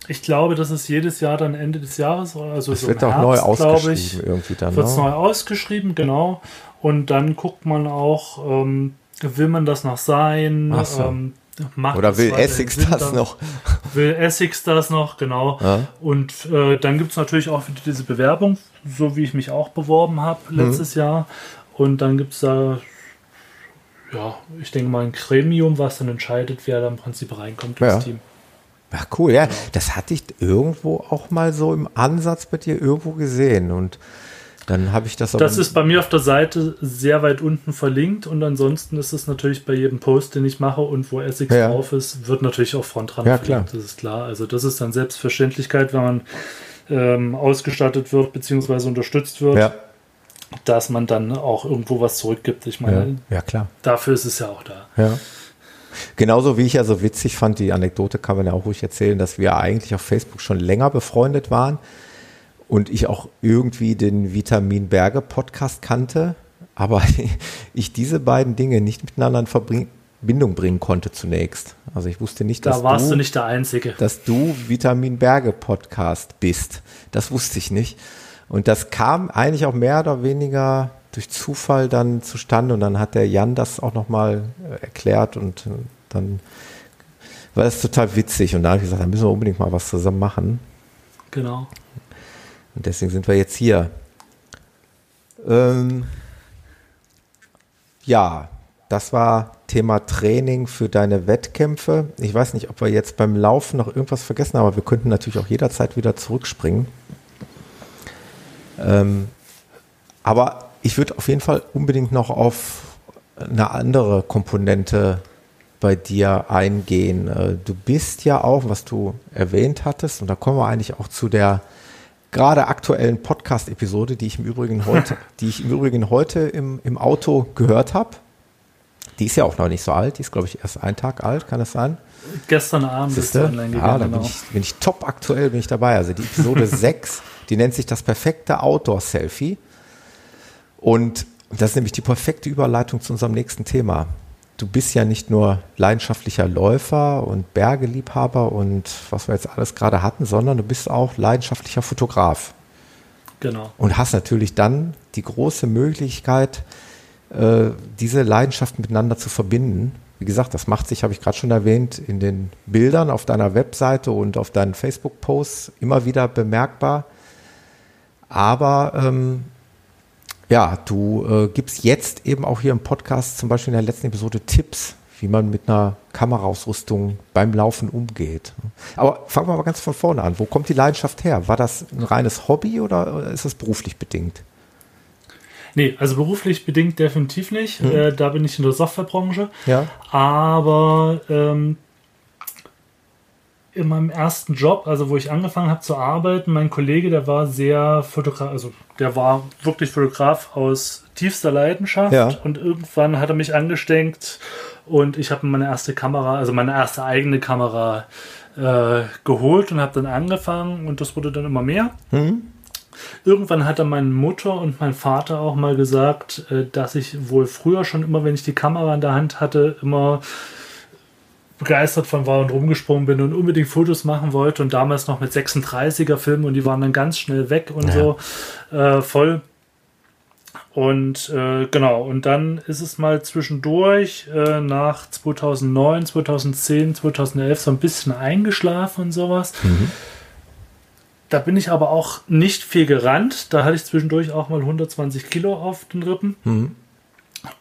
[SPEAKER 2] ich glaube, das ist jedes Jahr dann Ende des Jahres. Also
[SPEAKER 1] es so wird auch Herbst, neu ausgeschrieben ich, irgendwie dann.
[SPEAKER 2] Wird es ne? neu ausgeschrieben, genau. Und dann guckt man auch, ähm, will man das noch sein?
[SPEAKER 1] So. Ähm, Oder will Essex das dann, noch?
[SPEAKER 2] Will Essex das noch, genau. Ja. Und äh, dann gibt es natürlich auch wieder diese Bewerbung, so wie ich mich auch beworben habe letztes mhm. Jahr. Und dann gibt es da, ja, ich denke mal ein Gremium, was dann entscheidet, wer da im Prinzip reinkommt ins
[SPEAKER 1] ja. Team. Ach cool, ja. Das hatte ich irgendwo auch mal so im Ansatz bei dir irgendwo gesehen und dann habe ich das
[SPEAKER 2] Das ist bei mir auf der Seite sehr weit unten verlinkt und ansonsten ist es natürlich bei jedem Post, den ich mache und wo Essex ja. drauf ist, wird natürlich auch Front dran
[SPEAKER 1] ja, klar.
[SPEAKER 2] Das ist klar. Also das ist dann Selbstverständlichkeit, wenn man ähm, ausgestattet wird bzw. unterstützt wird. Ja. Dass man dann auch irgendwo was zurückgibt. Ich meine,
[SPEAKER 1] ja, ja klar.
[SPEAKER 2] Dafür ist es ja auch da.
[SPEAKER 1] Ja. Genauso wie ich ja so witzig fand, die Anekdote kann man ja auch ruhig erzählen, dass wir eigentlich auf Facebook schon länger befreundet waren und ich auch irgendwie den Vitamin Berge Podcast kannte, aber ich diese beiden Dinge nicht miteinander in Verbindung bringen konnte zunächst. Also ich wusste nicht, dass
[SPEAKER 2] da warst du, du nicht der Einzige,
[SPEAKER 1] dass du Vitamin Berge Podcast bist. Das wusste ich nicht. Und das kam eigentlich auch mehr oder weniger durch Zufall dann zustande und dann hat der Jan das auch nochmal äh, erklärt und äh, dann war es total witzig und da habe ich gesagt, da müssen wir unbedingt mal was zusammen machen.
[SPEAKER 2] Genau.
[SPEAKER 1] Und deswegen sind wir jetzt hier. Ähm, ja, das war Thema Training für deine Wettkämpfe. Ich weiß nicht, ob wir jetzt beim Laufen noch irgendwas vergessen haben, aber wir könnten natürlich auch jederzeit wieder zurückspringen. Ähm, aber ich würde auf jeden Fall unbedingt noch auf eine andere Komponente bei dir eingehen. Äh, du bist ja auch, was du erwähnt hattest, und da kommen wir eigentlich auch zu der gerade aktuellen Podcast-Episode, die ich im Übrigen heute, die ich im Übrigen heute im, im Auto gehört habe. Die ist ja auch noch nicht so alt, die ist, glaube ich, erst einen Tag alt, kann es sein?
[SPEAKER 2] Gestern Abend
[SPEAKER 1] ist sie online gegangen. Ja, da bin, genau. ich, bin ich top aktuell, bin ich dabei. Also die Episode 6, die nennt sich das perfekte Outdoor-Selfie. Und das ist nämlich die perfekte Überleitung zu unserem nächsten Thema. Du bist ja nicht nur leidenschaftlicher Läufer und Bergeliebhaber und was wir jetzt alles gerade hatten, sondern du bist auch leidenschaftlicher Fotograf.
[SPEAKER 2] Genau.
[SPEAKER 1] Und hast natürlich dann die große Möglichkeit, äh, diese Leidenschaft miteinander zu verbinden. Wie gesagt, das macht sich, habe ich gerade schon erwähnt, in den Bildern auf deiner Webseite und auf deinen Facebook-Posts immer wieder bemerkbar. Aber ähm, ja, du äh, gibst jetzt eben auch hier im Podcast, zum Beispiel in der letzten Episode, Tipps, wie man mit einer Kameraausrüstung beim Laufen umgeht. Aber fangen wir mal ganz von vorne an. Wo kommt die Leidenschaft her? War das ein reines Hobby oder ist es beruflich bedingt?
[SPEAKER 2] Nee, also beruflich bedingt definitiv nicht. Mhm. Äh, da bin ich in der Softwarebranche.
[SPEAKER 1] Ja.
[SPEAKER 2] Aber ähm, in meinem ersten Job, also wo ich angefangen habe zu arbeiten, mein Kollege, der war sehr Fotograf, also der war wirklich Fotograf aus tiefster Leidenschaft
[SPEAKER 1] ja.
[SPEAKER 2] und irgendwann hat er mich angesteckt und ich habe meine erste Kamera, also meine erste eigene Kamera äh, geholt und habe dann angefangen und das wurde dann immer mehr. Mhm. Irgendwann hat dann meine Mutter und mein Vater auch mal gesagt, äh, dass ich wohl früher schon immer, wenn ich die Kamera in der Hand hatte, immer begeistert von war und rumgesprungen bin und unbedingt Fotos machen wollte und damals noch mit 36er Filmen und die waren dann ganz schnell weg und ja. so äh, voll. Und äh, genau, und dann ist es mal zwischendurch äh, nach 2009, 2010, 2011 so ein bisschen eingeschlafen und sowas. Mhm. Da bin ich aber auch nicht viel gerannt. Da hatte ich zwischendurch auch mal 120 Kilo auf den Rippen. Mhm.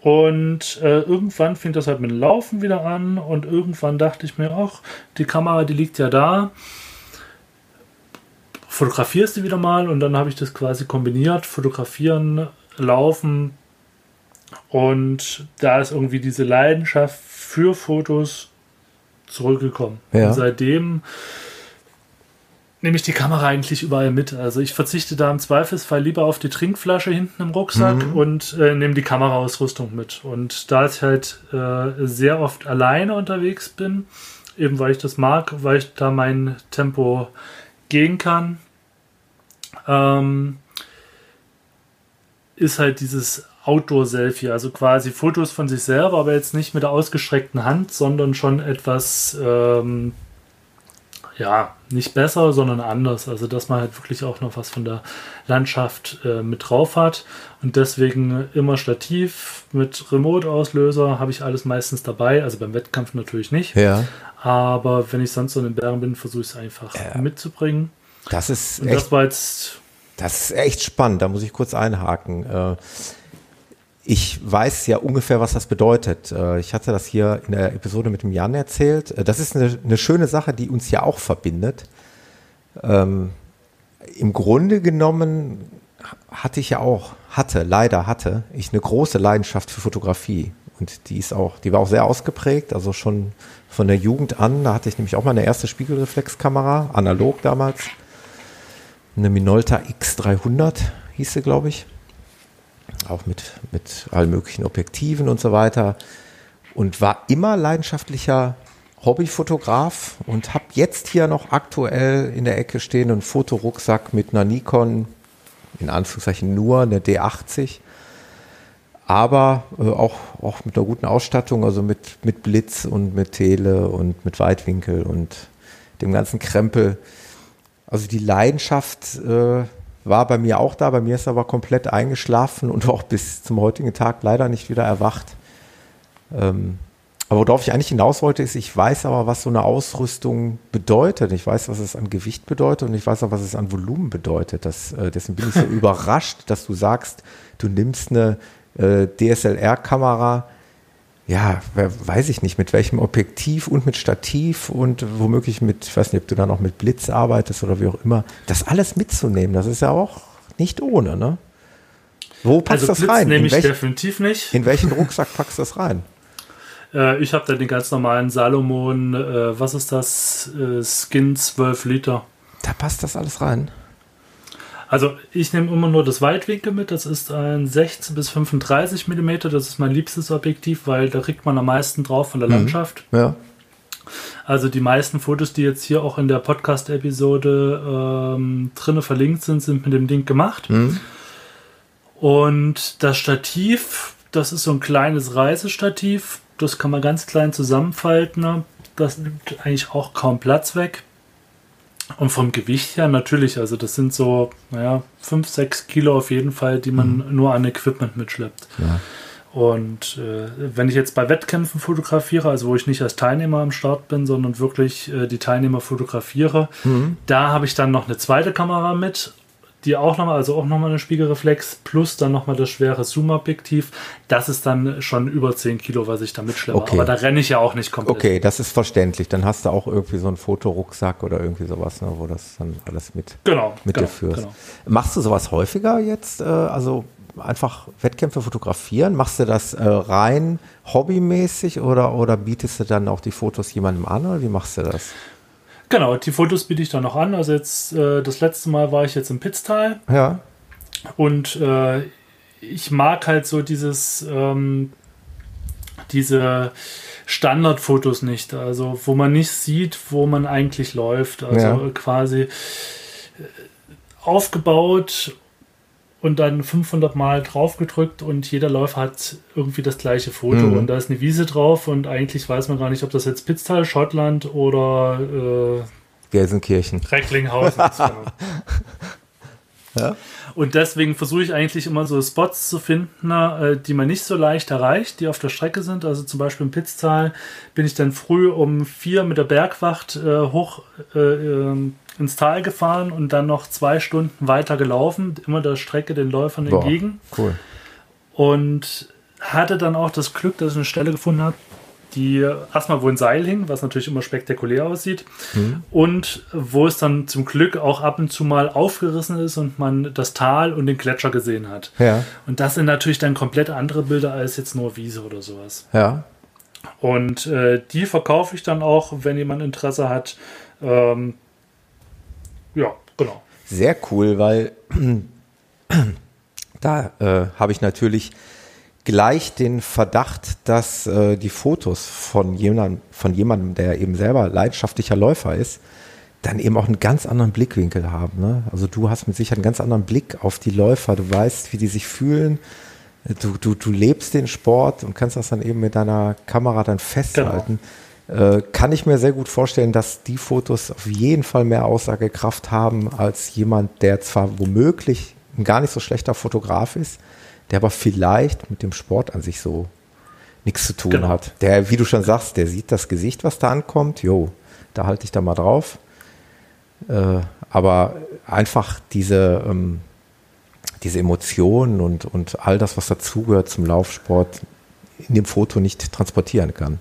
[SPEAKER 2] Und äh, irgendwann fing das halt mit dem Laufen wieder an und irgendwann dachte ich mir, ach, die Kamera, die liegt ja da. Fotografierst du wieder mal und dann habe ich das quasi kombiniert, fotografieren, laufen und da ist irgendwie diese Leidenschaft für Fotos zurückgekommen.
[SPEAKER 1] Ja.
[SPEAKER 2] Und seitdem nehme ich die Kamera eigentlich überall mit. Also ich verzichte da im Zweifelsfall lieber auf die Trinkflasche hinten im Rucksack mhm. und äh, nehme die Kameraausrüstung mit. Und da ich halt äh, sehr oft alleine unterwegs bin, eben weil ich das mag, weil ich da mein Tempo gehen kann, ähm, ist halt dieses Outdoor-Selfie, also quasi Fotos von sich selber, aber jetzt nicht mit der ausgestreckten Hand, sondern schon etwas ähm, ja, nicht besser, sondern anders. Also, dass man halt wirklich auch noch was von der Landschaft äh, mit drauf hat. Und deswegen immer Stativ mit Remote-Auslöser habe ich alles meistens dabei. Also beim Wettkampf natürlich nicht.
[SPEAKER 1] Ja.
[SPEAKER 2] Aber wenn ich sonst so in den Bergen bin, versuche ich es einfach ja. mitzubringen.
[SPEAKER 1] Das ist
[SPEAKER 2] Und echt, das war jetzt.
[SPEAKER 1] Das ist echt spannend. Da muss ich kurz einhaken. Äh, ich weiß ja ungefähr, was das bedeutet. Äh, ich hatte das hier in der Episode mit dem Jan erzählt. Äh, das ist eine, eine schöne Sache, die uns ja auch verbindet. Ähm, Im Grunde genommen hatte ich ja auch, hatte, leider hatte ich eine große Leidenschaft für Fotografie. Und die ist auch, die war auch sehr ausgeprägt, also schon von der Jugend an. Da hatte ich nämlich auch meine erste Spiegelreflexkamera, analog damals. Eine Minolta X300 hieß sie, glaube ich auch mit, mit allen möglichen Objektiven und so weiter. Und war immer leidenschaftlicher Hobbyfotograf und habe jetzt hier noch aktuell in der Ecke stehen einen Fotorucksack mit einer Nikon, in Anführungszeichen nur eine D80, aber äh, auch, auch mit einer guten Ausstattung, also mit, mit Blitz und mit Tele und mit Weitwinkel und dem ganzen Krempel. Also die Leidenschaft äh, war bei mir auch da, bei mir ist aber komplett eingeschlafen und auch bis zum heutigen Tag leider nicht wieder erwacht. Ähm, aber worauf ich eigentlich hinaus wollte, ist, ich weiß aber, was so eine Ausrüstung bedeutet. Ich weiß, was es an Gewicht bedeutet und ich weiß auch, was es an Volumen bedeutet. Das, äh, deswegen bin ich so überrascht, dass du sagst, du nimmst eine äh, DSLR-Kamera, ja, weiß ich nicht, mit welchem Objektiv und mit Stativ und womöglich mit, ich weiß nicht, ob du dann auch mit Blitz arbeitest oder wie auch immer, das alles mitzunehmen, das ist ja auch nicht ohne, ne? Wo packst
[SPEAKER 2] Also
[SPEAKER 1] das
[SPEAKER 2] Blitz
[SPEAKER 1] rein?
[SPEAKER 2] nehme ich
[SPEAKER 1] welch,
[SPEAKER 2] definitiv nicht.
[SPEAKER 1] in welchen Rucksack packst du das rein?
[SPEAKER 2] Äh, ich habe da den ganz normalen Salomon, äh, was ist das? Äh, Skin 12 Liter.
[SPEAKER 1] Da passt das alles rein.
[SPEAKER 2] Also ich nehme immer nur das Weitwinkel mit. Das ist ein 16 bis 35 mm. Das ist mein liebstes Objektiv, weil da kriegt man am meisten drauf von der
[SPEAKER 1] Mhm.
[SPEAKER 2] Landschaft.
[SPEAKER 1] Ja.
[SPEAKER 2] Also die meisten Fotos, die jetzt hier auch in der Podcast-Episode ähm, drinne verlinkt sind, sind mit dem Ding gemacht.
[SPEAKER 1] Mhm.
[SPEAKER 2] Und das Stativ, das ist so ein kleines Reisestativ. Das kann man ganz klein zusammenfalten. Das nimmt eigentlich auch kaum Platz weg. Und vom Gewicht her natürlich, also das sind so, naja, 5, 6 Kilo auf jeden Fall, die man nur an Equipment mitschleppt.
[SPEAKER 1] Ja.
[SPEAKER 2] Und äh, wenn ich jetzt bei Wettkämpfen fotografiere, also wo ich nicht als Teilnehmer am Start bin, sondern wirklich äh, die Teilnehmer fotografiere, da habe ich dann noch eine zweite Kamera mit, die auch nochmal, also auch nochmal eine Spiegelreflex, plus dann nochmal das schwere Zoom-Objektiv. Das ist dann schon über 10 Kilo, was ich da mitschleppe.
[SPEAKER 1] Okay.
[SPEAKER 2] Aber da renne ich ja auch nicht komplett.
[SPEAKER 1] Okay, das ist verständlich. Dann hast du auch irgendwie so einen Fotorucksack oder irgendwie sowas, ne, wo das dann alles mit,
[SPEAKER 2] Genau.
[SPEAKER 1] mit
[SPEAKER 2] genau,
[SPEAKER 1] dir führst.
[SPEAKER 2] Genau.
[SPEAKER 1] Machst du sowas häufiger jetzt? Äh, also einfach Wettkämpfe fotografieren? Machst du das äh, rein hobbymäßig oder, oder bietest du dann auch die Fotos jemandem an oder wie machst du das?
[SPEAKER 2] Genau, die Fotos biete ich dann noch an. Also jetzt, äh, das letzte Mal war ich jetzt im Pitztal.
[SPEAKER 1] Ja.
[SPEAKER 2] Und äh, ich mag halt so dieses, ähm, diese Standardfotos nicht, also wo man nicht sieht, wo man eigentlich läuft. Also
[SPEAKER 1] Ja.
[SPEAKER 2] quasi äh, aufgebaut und dann 500 Mal draufgedrückt und jeder Läufer hat irgendwie das gleiche Foto
[SPEAKER 1] Mhm.
[SPEAKER 2] und da ist eine Wiese drauf und eigentlich weiß man gar nicht, ob das jetzt Pitztal, Schottland oder äh,
[SPEAKER 1] Gelsenkirchen.
[SPEAKER 2] Recklinghausen ist.
[SPEAKER 1] Ja.
[SPEAKER 2] Und deswegen versuche ich eigentlich immer so Spots zu finden, äh, die man nicht so leicht erreicht, die auf der Strecke sind. Also zum Beispiel im Pitztal bin ich dann früh um vier mit der Bergwacht äh, hoch äh, ähm, ins Tal gefahren und dann noch zwei Stunden weiter gelaufen, immer der Strecke den Läufern
[SPEAKER 1] Boah,
[SPEAKER 2] entgegen.
[SPEAKER 1] Cool.
[SPEAKER 2] Und hatte dann auch das Glück, dass ich eine Stelle gefunden habe, die erstmal wo ein Seil hing, was natürlich immer spektakulär aussieht, und wo es dann zum Glück auch ab und zu mal aufgerissen ist und man das Tal und den Gletscher gesehen hat.
[SPEAKER 1] Ja.
[SPEAKER 2] Und das sind natürlich dann komplett andere Bilder als jetzt nur Wiese oder sowas.
[SPEAKER 1] Ja.
[SPEAKER 2] Und äh, die verkaufe ich dann auch, wenn jemand Interesse hat. Ähm, ja, genau.
[SPEAKER 1] Sehr cool, weil da äh, habe ich natürlich gleich den Verdacht, dass äh, die Fotos von jemandem, von jemandem, der eben selber leidenschaftlicher Läufer ist, dann eben auch einen ganz anderen Blickwinkel haben. Ne? Also du hast mit Sicherheit einen ganz anderen Blick auf die Läufer. Du weißt, wie die sich fühlen. Du, du, du lebst den Sport und kannst das dann eben mit deiner Kamera dann festhalten. Äh, kann ich mir sehr gut vorstellen, dass die Fotos auf jeden Fall mehr Aussagekraft haben als jemand, der zwar womöglich ein gar nicht so schlechter Fotograf ist, der aber vielleicht mit dem Sport an sich so nichts zu tun
[SPEAKER 2] Genau.
[SPEAKER 1] hat. Der, wie du schon sagst, der sieht das Gesicht, was da ankommt. Jo, da halte ich da mal drauf. Äh, aber einfach diese, ähm, diese Emotionen und, und all das, was dazugehört zum Laufsport, in dem Foto nicht transportieren kann.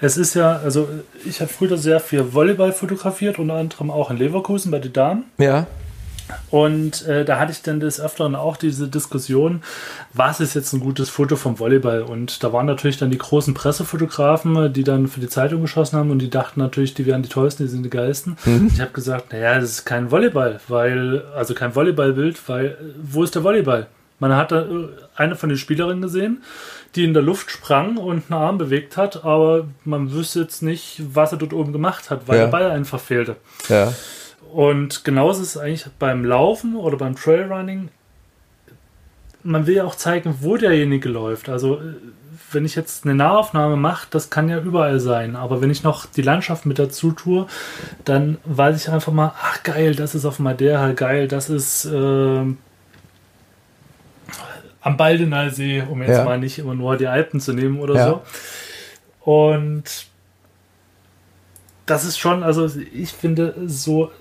[SPEAKER 2] Es ist ja, also ich habe früher sehr viel Volleyball fotografiert, unter anderem auch in Leverkusen bei den Damen.
[SPEAKER 1] Ja.
[SPEAKER 2] Und äh, da hatte ich dann des Öfteren auch diese Diskussion, was ist jetzt ein gutes Foto vom Volleyball? Und da waren natürlich dann die großen Pressefotografen, die dann für die Zeitung geschossen haben und die dachten natürlich, die wären die tollsten, die sind die geilsten. Ich habe gesagt, naja, das ist kein Volleyball, weil, also kein Volleyballbild, weil, wo ist der Volleyball? Man hat da äh, eine von den Spielerinnen gesehen, die in der Luft sprang und einen Arm bewegt hat, aber man wüsste jetzt nicht, was er dort oben gemacht hat, weil
[SPEAKER 1] Ja.
[SPEAKER 2] der Ball einfach fehlte.
[SPEAKER 1] Ja.
[SPEAKER 2] Und genauso ist es eigentlich beim Laufen oder beim Trailrunning. Man will ja auch zeigen, wo derjenige läuft. Also, äh, wenn ich jetzt eine Nahaufnahme mache, das kann ja überall sein. Aber wenn ich noch die Landschaft mit dazu tue, dann weiß ich einfach mal, ach geil, das ist auf Madeira, geil, das ist äh, am Baldener See, um jetzt
[SPEAKER 1] Ja.
[SPEAKER 2] mal nicht immer nur die Alpen zu nehmen oder
[SPEAKER 1] Ja.
[SPEAKER 2] so. Und das ist schon, also ich finde, so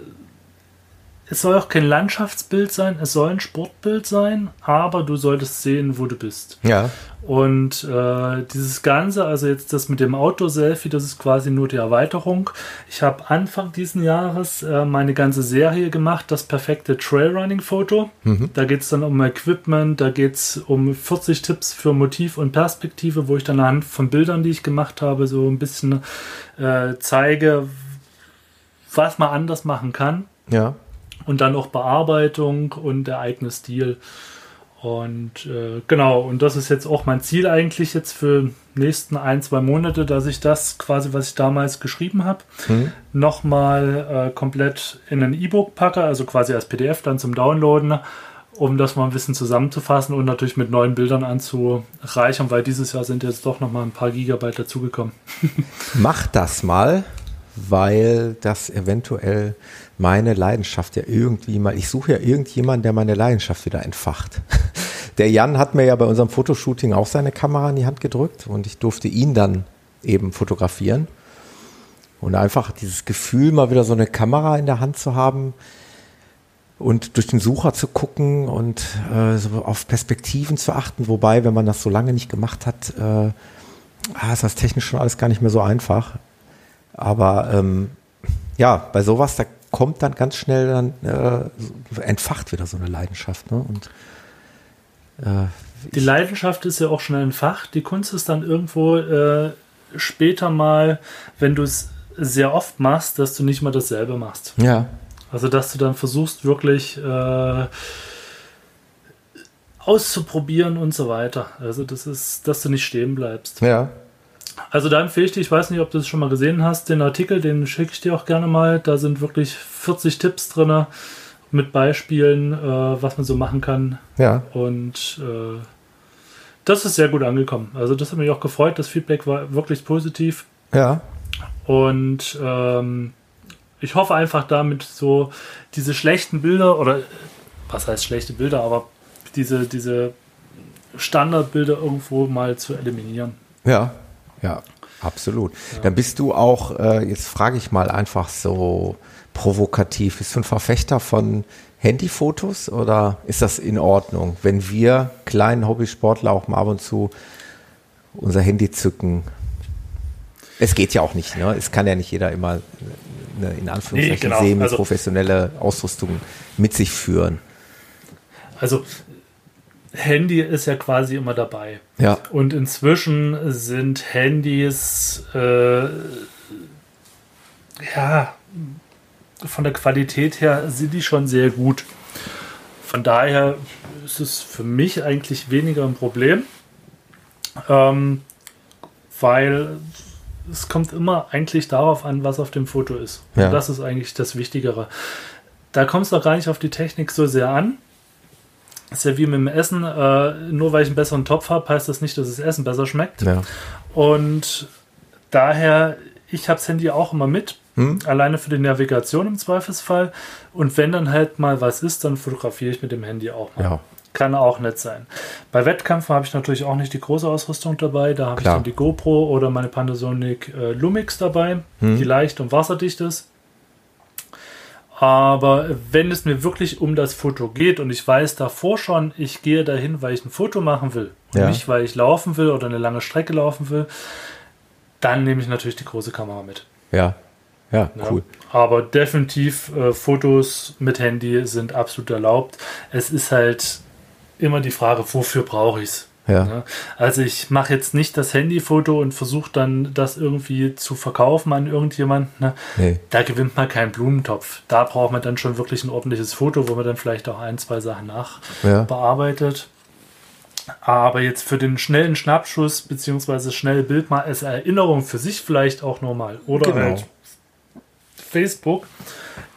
[SPEAKER 2] es soll auch kein Landschaftsbild sein, es soll ein Sportbild sein, aber du solltest sehen, wo du bist.
[SPEAKER 1] Ja.
[SPEAKER 2] Und äh, dieses Ganze, also jetzt das mit dem Outdoor-Selfie, das ist quasi nur die Erweiterung. Ich habe Anfang diesen Jahres äh, meine ganze Serie gemacht, das perfekte Trailrunning-Foto. Mhm. Da geht es dann um Equipment, da geht es um 40 Tipps für Motiv und Perspektive, wo ich dann anhand von Bildern, die ich gemacht habe, so ein bisschen äh, zeige, was man anders machen kann.
[SPEAKER 1] Ja.
[SPEAKER 2] Und dann auch Bearbeitung und der eigene Stil. Und äh, genau, und das ist jetzt auch mein Ziel eigentlich jetzt für nächsten ein, zwei Monate, dass ich das quasi, was ich damals geschrieben habe, mhm. nochmal äh, komplett in ein E-Book packe, also quasi als PDF dann zum Downloaden, um das mal ein bisschen zusammenzufassen und natürlich mit neuen Bildern anzureichern, weil dieses Jahr sind jetzt doch nochmal ein paar Gigabyte dazugekommen.
[SPEAKER 1] Mach das mal, weil das eventuell meine Leidenschaft ja irgendwie mal, ich suche ja irgendjemanden, der meine Leidenschaft wieder entfacht. Der Jan hat mir ja bei unserem Fotoshooting auch seine Kamera in die Hand gedrückt und ich durfte ihn dann eben fotografieren. Und einfach dieses Gefühl, mal wieder so eine Kamera in der Hand zu haben und durch den Sucher zu gucken und äh, so auf Perspektiven zu achten. Wobei, wenn man das so lange nicht gemacht hat, äh, ah, ist das technisch schon alles gar nicht mehr so einfach. Aber ähm, ja, bei sowas, da kommt dann ganz schnell dann äh, entfacht wieder so eine Leidenschaft. Ne? Und
[SPEAKER 2] äh, die Leidenschaft ist ja auch schnell entfacht. Die Kunst ist dann irgendwo äh, später mal, wenn du es sehr oft machst, dass du nicht mal dasselbe machst.
[SPEAKER 1] Ja.
[SPEAKER 2] Also dass du dann versuchst wirklich äh, auszuprobieren und so weiter. Also das ist, dass du nicht stehen bleibst.
[SPEAKER 1] Ja.
[SPEAKER 2] Also da empfehle ich dir, ich weiß nicht, ob du es schon mal gesehen hast, den Artikel, den schicke ich dir auch gerne mal. Da sind wirklich 40 Tipps drin mit Beispielen, äh, was man so machen kann.
[SPEAKER 1] Ja.
[SPEAKER 2] Und äh, das ist sehr gut angekommen. Also das hat mich auch gefreut. Das Feedback war wirklich positiv.
[SPEAKER 1] Ja.
[SPEAKER 2] Und ähm, ich hoffe einfach damit so diese schlechten Bilder oder was heißt schlechte Bilder, aber diese, diese Standardbilder irgendwo mal zu eliminieren.
[SPEAKER 1] Ja, ja, absolut. Ja. Dann bist du auch, äh, jetzt frage ich mal einfach so provokativ, bist du ein Verfechter von Handyfotos oder ist das in Ordnung, wenn wir kleinen Hobbysportler auch mal ab und zu unser Handy zücken? Es geht ja auch nicht, ne? Es kann ja nicht jeder immer eine, in Anführungszeichen nee, genau. semi-professionelle also, Ausrüstung mit sich führen.
[SPEAKER 2] Also Handy ist ja quasi immer dabei.
[SPEAKER 1] Ja.
[SPEAKER 2] Und inzwischen sind Handys äh, ja von der Qualität her sind die schon sehr gut. Von daher ist es für mich eigentlich weniger ein Problem, ähm, weil es kommt immer eigentlich darauf an, was auf dem Foto ist.
[SPEAKER 1] Ja.
[SPEAKER 2] Und das ist eigentlich das Wichtigere. Da kommt es noch gar nicht auf die Technik so sehr an ist ja wie mit dem Essen. Äh, nur weil ich einen besseren Topf habe, heißt das nicht, dass das Essen besser schmeckt.
[SPEAKER 1] Ja.
[SPEAKER 2] Und daher, ich habe das Handy auch immer mit. Hm? Alleine für die Navigation im Zweifelsfall. Und wenn dann halt mal was ist, dann fotografiere ich mit dem Handy auch mal.
[SPEAKER 1] Ja.
[SPEAKER 2] Kann auch nett sein. Bei Wettkämpfen habe ich natürlich auch nicht die große Ausrüstung dabei. Da habe ich dann die GoPro oder meine Panasonic äh, Lumix dabei, hm. die leicht und wasserdicht ist. Aber wenn es mir wirklich um das Foto geht und ich weiß davor schon, ich gehe dahin, weil ich ein Foto machen will und
[SPEAKER 1] ja.
[SPEAKER 2] nicht, weil ich laufen will oder eine lange Strecke laufen will, dann nehme ich natürlich die große Kamera mit.
[SPEAKER 1] Ja, ja, cool.
[SPEAKER 2] Ja, aber definitiv äh, Fotos mit Handy sind absolut erlaubt. Es ist halt immer die Frage, wofür brauche ich es?
[SPEAKER 1] Ja. Ne?
[SPEAKER 2] Also ich mache jetzt nicht das Handyfoto und versuche dann das irgendwie zu verkaufen an irgendjemanden. Ne?
[SPEAKER 1] Nee.
[SPEAKER 2] Da gewinnt man keinen Blumentopf. Da braucht man dann schon wirklich ein ordentliches Foto, wo man dann vielleicht auch ein, zwei Sachen nachbearbeitet. Ja. Aber jetzt für den schnellen Schnappschuss beziehungsweise schnelle Bild mal als Erinnerung für sich vielleicht auch normal. Oder genau. halt Facebook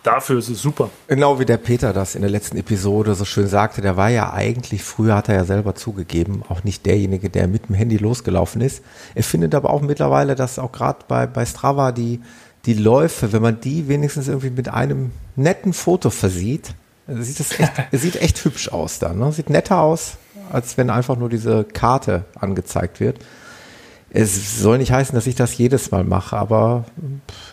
[SPEAKER 2] Dafür ist es super.
[SPEAKER 1] Genau wie der Peter das in der letzten Episode so schön sagte, der war ja eigentlich, früher hat er ja selber zugegeben, auch nicht derjenige, der mit dem Handy losgelaufen ist. Er findet aber auch mittlerweile, dass auch gerade bei, bei Strava die, die Läufe, wenn man die wenigstens irgendwie mit einem netten Foto versieht, sieht das echt, sieht echt hübsch aus dann. Ne? Sieht netter aus, als wenn einfach nur diese Karte angezeigt wird. Es soll nicht heißen, dass ich das jedes Mal mache, aber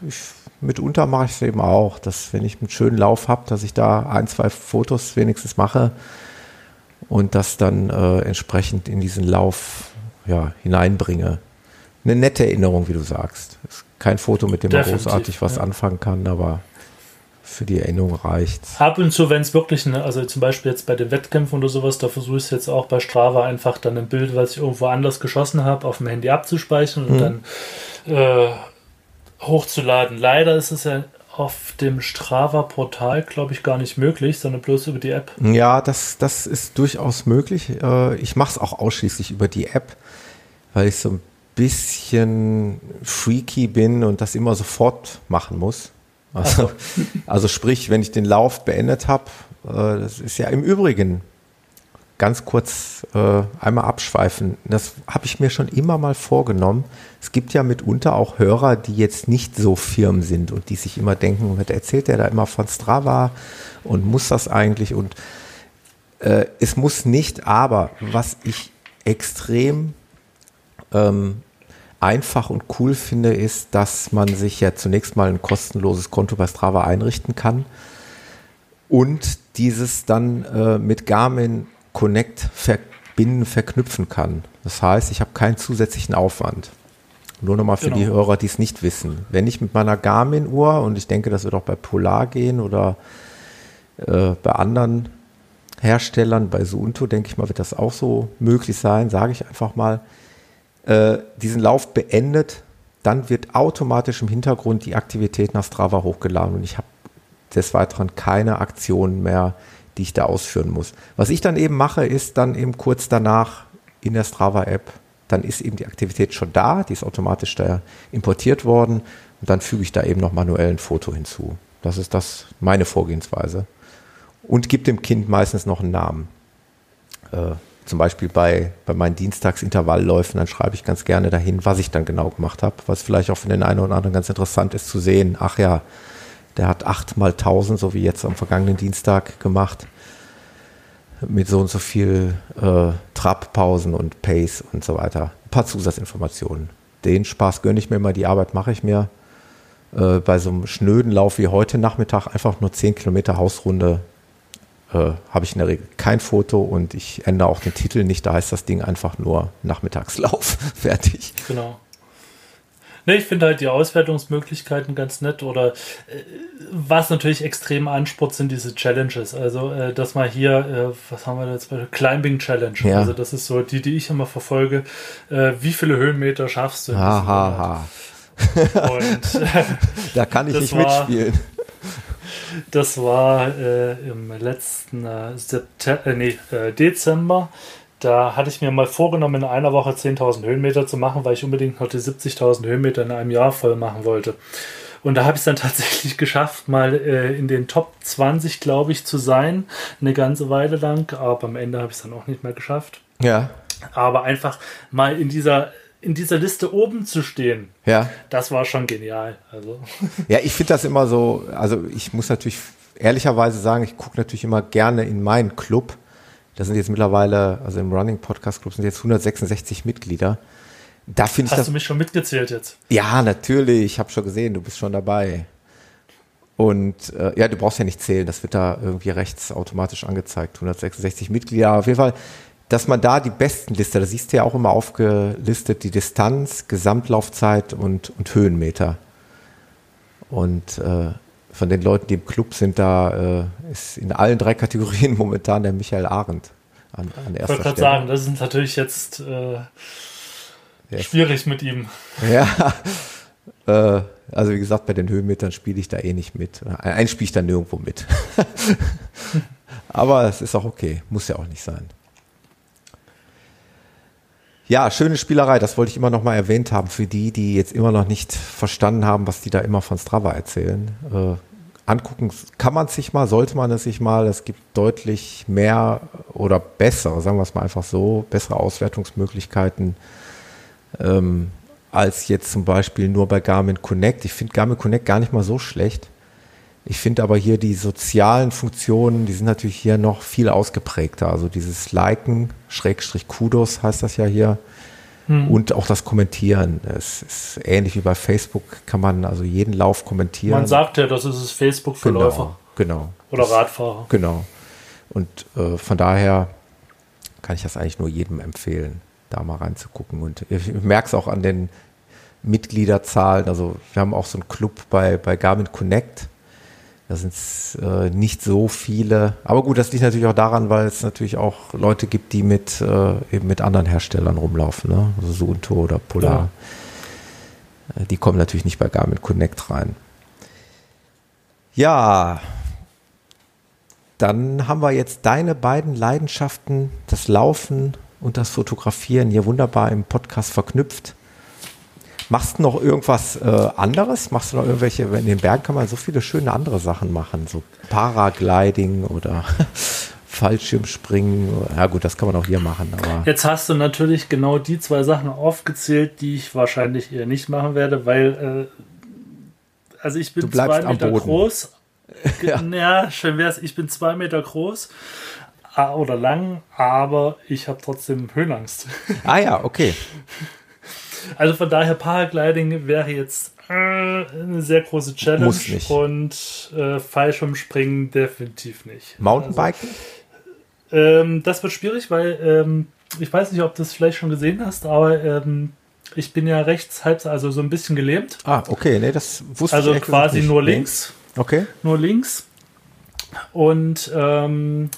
[SPEAKER 1] ich mitunter mache ich es eben auch, dass wenn ich einen schönen Lauf habe, dass ich da ein, zwei Fotos wenigstens mache und das dann äh, entsprechend in diesen Lauf ja, hineinbringe. Eine nette Erinnerung, wie du sagst. Ist kein Foto, mit dem man großartig was ja. anfangen kann, aber für die Erinnerung reicht.
[SPEAKER 2] Ab und zu, wenn es wirklich, eine, also zum Beispiel jetzt bei den Wettkämpfen oder sowas, da versuche ich es jetzt auch bei Strava einfach dann ein Bild, was ich irgendwo anders geschossen habe, auf dem Handy abzuspeichern und hm. dann äh, hochzuladen. Leider ist es ja auf dem Strava-Portal, glaube ich, gar nicht möglich, sondern bloß über die App.
[SPEAKER 1] Ja, das, das ist durchaus möglich. Äh, ich mache es auch ausschließlich über die App, weil ich so ein bisschen freaky bin und das immer sofort machen muss. Also, also sprich, wenn ich den Lauf beendet habe, äh, das ist ja im Übrigen ganz kurz äh, einmal abschweifen. Das habe ich mir schon immer mal vorgenommen. Es gibt ja mitunter auch Hörer, die jetzt nicht so firm sind und die sich immer denken, was erzählt der da immer von Strava und muss das eigentlich? Und äh, es muss nicht, aber was ich extrem ähm, einfach und cool finde, ist, dass man sich ja zunächst mal ein kostenloses Konto bei Strava einrichten kann und dieses dann äh, mit Garmin Connect verbinden, verknüpfen kann. Das heißt, ich habe keinen zusätzlichen Aufwand. Nur nochmal für genau. die Hörer, die es nicht wissen. Wenn ich mit meiner Garmin-Uhr, und ich denke, das wird auch bei Polar gehen oder äh, bei anderen Herstellern, bei Suunto, denke ich mal, wird das auch so möglich sein, sage ich einfach mal, äh, diesen Lauf beendet, dann wird automatisch im Hintergrund die Aktivität nach Strava hochgeladen und ich habe des Weiteren keine Aktionen mehr, die ich da ausführen muss. Was ich dann eben mache, ist dann eben kurz danach in der Strava-App, dann ist eben die Aktivität schon da, die ist automatisch da importiert worden und dann füge ich da eben noch manuell ein Foto hinzu. Das ist das meine Vorgehensweise. Und gibt dem Kind meistens noch einen Namen. Äh, zum Beispiel bei, bei meinen Dienstagsintervallläufen, dann schreibe ich ganz gerne dahin, was ich dann genau gemacht habe, was vielleicht auch für den einen oder anderen ganz interessant ist zu sehen. Ach ja, der hat acht mal tausend, so wie jetzt am vergangenen Dienstag gemacht, mit so und so viel äh, Trabpausen und Pace und so weiter. Ein paar Zusatzinformationen. Den Spaß gönne ich mir mal, die Arbeit mache ich mir. Äh, bei so einem schnöden Lauf wie heute Nachmittag einfach nur zehn Kilometer Hausrunde äh, habe ich in der Regel kein Foto und ich ändere auch den Titel nicht. Da heißt das Ding einfach nur Nachmittagslauf. Fertig.
[SPEAKER 2] Genau. Ne, ich finde halt die Auswertungsmöglichkeiten ganz nett oder äh, was natürlich extrem anspurt, sind diese Challenges. Also, äh, dass mal hier, äh, was haben wir da jetzt bei Climbing Challenge. Ja. Also, das ist so die, die ich immer verfolge. Äh, wie viele Höhenmeter schaffst du?
[SPEAKER 1] Ha, ha, ha. Und, da kann ich nicht war, mitspielen.
[SPEAKER 2] Das war äh, im letzten äh, September, äh, nee, äh, Dezember. Da hatte ich mir mal vorgenommen, in einer Woche 10.000 Höhenmeter zu machen, weil ich unbedingt noch die 70.000 Höhenmeter in einem Jahr voll machen wollte. Und da habe ich es dann tatsächlich geschafft, mal äh, in den Top 20, glaube ich, zu sein. Eine ganze Weile lang. Aber am Ende habe ich es dann auch nicht mehr geschafft.
[SPEAKER 1] Ja.
[SPEAKER 2] Aber einfach mal in dieser in dieser Liste oben zu stehen,
[SPEAKER 1] ja.
[SPEAKER 2] das war schon genial. Also.
[SPEAKER 1] Ja, ich finde das immer so, also ich muss natürlich ehrlicherweise sagen, ich gucke natürlich immer gerne in meinen Club. Da sind jetzt mittlerweile, also im Running Podcast Club sind jetzt 166 Mitglieder. Da finde ich
[SPEAKER 2] Hast
[SPEAKER 1] das,
[SPEAKER 2] du mich schon mitgezählt jetzt?
[SPEAKER 1] Ja, natürlich. Ich habe schon gesehen, du bist schon dabei. Und äh, ja, du brauchst ja nicht zählen, das wird da irgendwie rechts automatisch angezeigt. 166 Mitglieder. Auf jeden Fall dass man da die besten Liste, da siehst du ja auch immer aufgelistet, die Distanz, Gesamtlaufzeit und, und Höhenmeter. Und äh, von den Leuten, die im Club sind, da äh, ist in allen drei Kategorien momentan der Michael Arendt
[SPEAKER 2] an, an erster Ich wollte gerade sagen, das ist natürlich jetzt äh, schwierig mit ihm.
[SPEAKER 1] Ja, äh, also wie gesagt, bei den Höhenmetern spiele ich da eh nicht mit. Ein spiele ich da nirgendwo mit. Aber es ist auch okay, muss ja auch nicht sein. Ja, schöne Spielerei, das wollte ich immer noch mal erwähnt haben für die, die jetzt immer noch nicht verstanden haben, was die da immer von Strava erzählen. Äh, angucken kann man sich mal, sollte man es sich mal. Es gibt deutlich mehr oder bessere, sagen wir es mal einfach so, bessere Auswertungsmöglichkeiten ähm, als jetzt zum Beispiel nur bei Garmin Connect. Ich finde Garmin Connect gar nicht mal so schlecht. Ich finde aber hier die sozialen Funktionen, die sind natürlich hier noch viel ausgeprägter. Also dieses Liken, Schrägstrich Kudos heißt das ja hier. Hm. Und auch das Kommentieren. Es ist ähnlich wie bei Facebook, kann man also jeden Lauf kommentieren.
[SPEAKER 2] Man sagt ja, das ist Facebook für
[SPEAKER 1] genau,
[SPEAKER 2] Läufer.
[SPEAKER 1] Genau.
[SPEAKER 2] Oder Radfahrer.
[SPEAKER 1] Genau. Und äh, von daher kann ich das eigentlich nur jedem empfehlen, da mal reinzugucken. Und ich merke es auch an den Mitgliederzahlen. Also wir haben auch so einen Club bei, bei Garmin Connect. Da sind es äh, nicht so viele. Aber gut, das liegt natürlich auch daran, weil es natürlich auch Leute gibt, die mit, äh, eben mit anderen Herstellern rumlaufen. Ne? Also Suunto oder Polar. Ja. Äh, die kommen natürlich nicht bei Garmin Connect rein. Ja, dann haben wir jetzt deine beiden Leidenschaften, das Laufen und das Fotografieren, hier wunderbar im Podcast verknüpft. Machst du noch irgendwas äh, anderes? Machst du noch irgendwelche, in den Bergen kann man so viele schöne andere Sachen machen, so Paragliding oder Fallschirmspringen. Ja gut, das kann man auch hier machen. Aber
[SPEAKER 2] Jetzt hast du natürlich genau die zwei Sachen aufgezählt, die ich wahrscheinlich eher nicht machen werde, weil äh, also ich bin zwei Meter groß. ja. ja, schön wär's. Ich bin zwei Meter groß oder lang, aber ich habe trotzdem Höhenangst.
[SPEAKER 1] Ah ja, okay.
[SPEAKER 2] Also von daher, Paragliding wäre jetzt äh, eine sehr große Challenge.
[SPEAKER 1] Muss nicht.
[SPEAKER 2] Und äh, Fallschirmspringen definitiv nicht.
[SPEAKER 1] Mountainbiken?
[SPEAKER 2] Also, ähm, das wird schwierig, weil ähm, ich weiß nicht, ob du es vielleicht schon gesehen hast, aber ähm, ich bin ja rechts, halb, also so ein bisschen gelähmt.
[SPEAKER 1] Ah, okay, nee, das wusste
[SPEAKER 2] also
[SPEAKER 1] ich
[SPEAKER 2] Also quasi nur links.
[SPEAKER 1] Okay.
[SPEAKER 2] Nur links. Und ähm,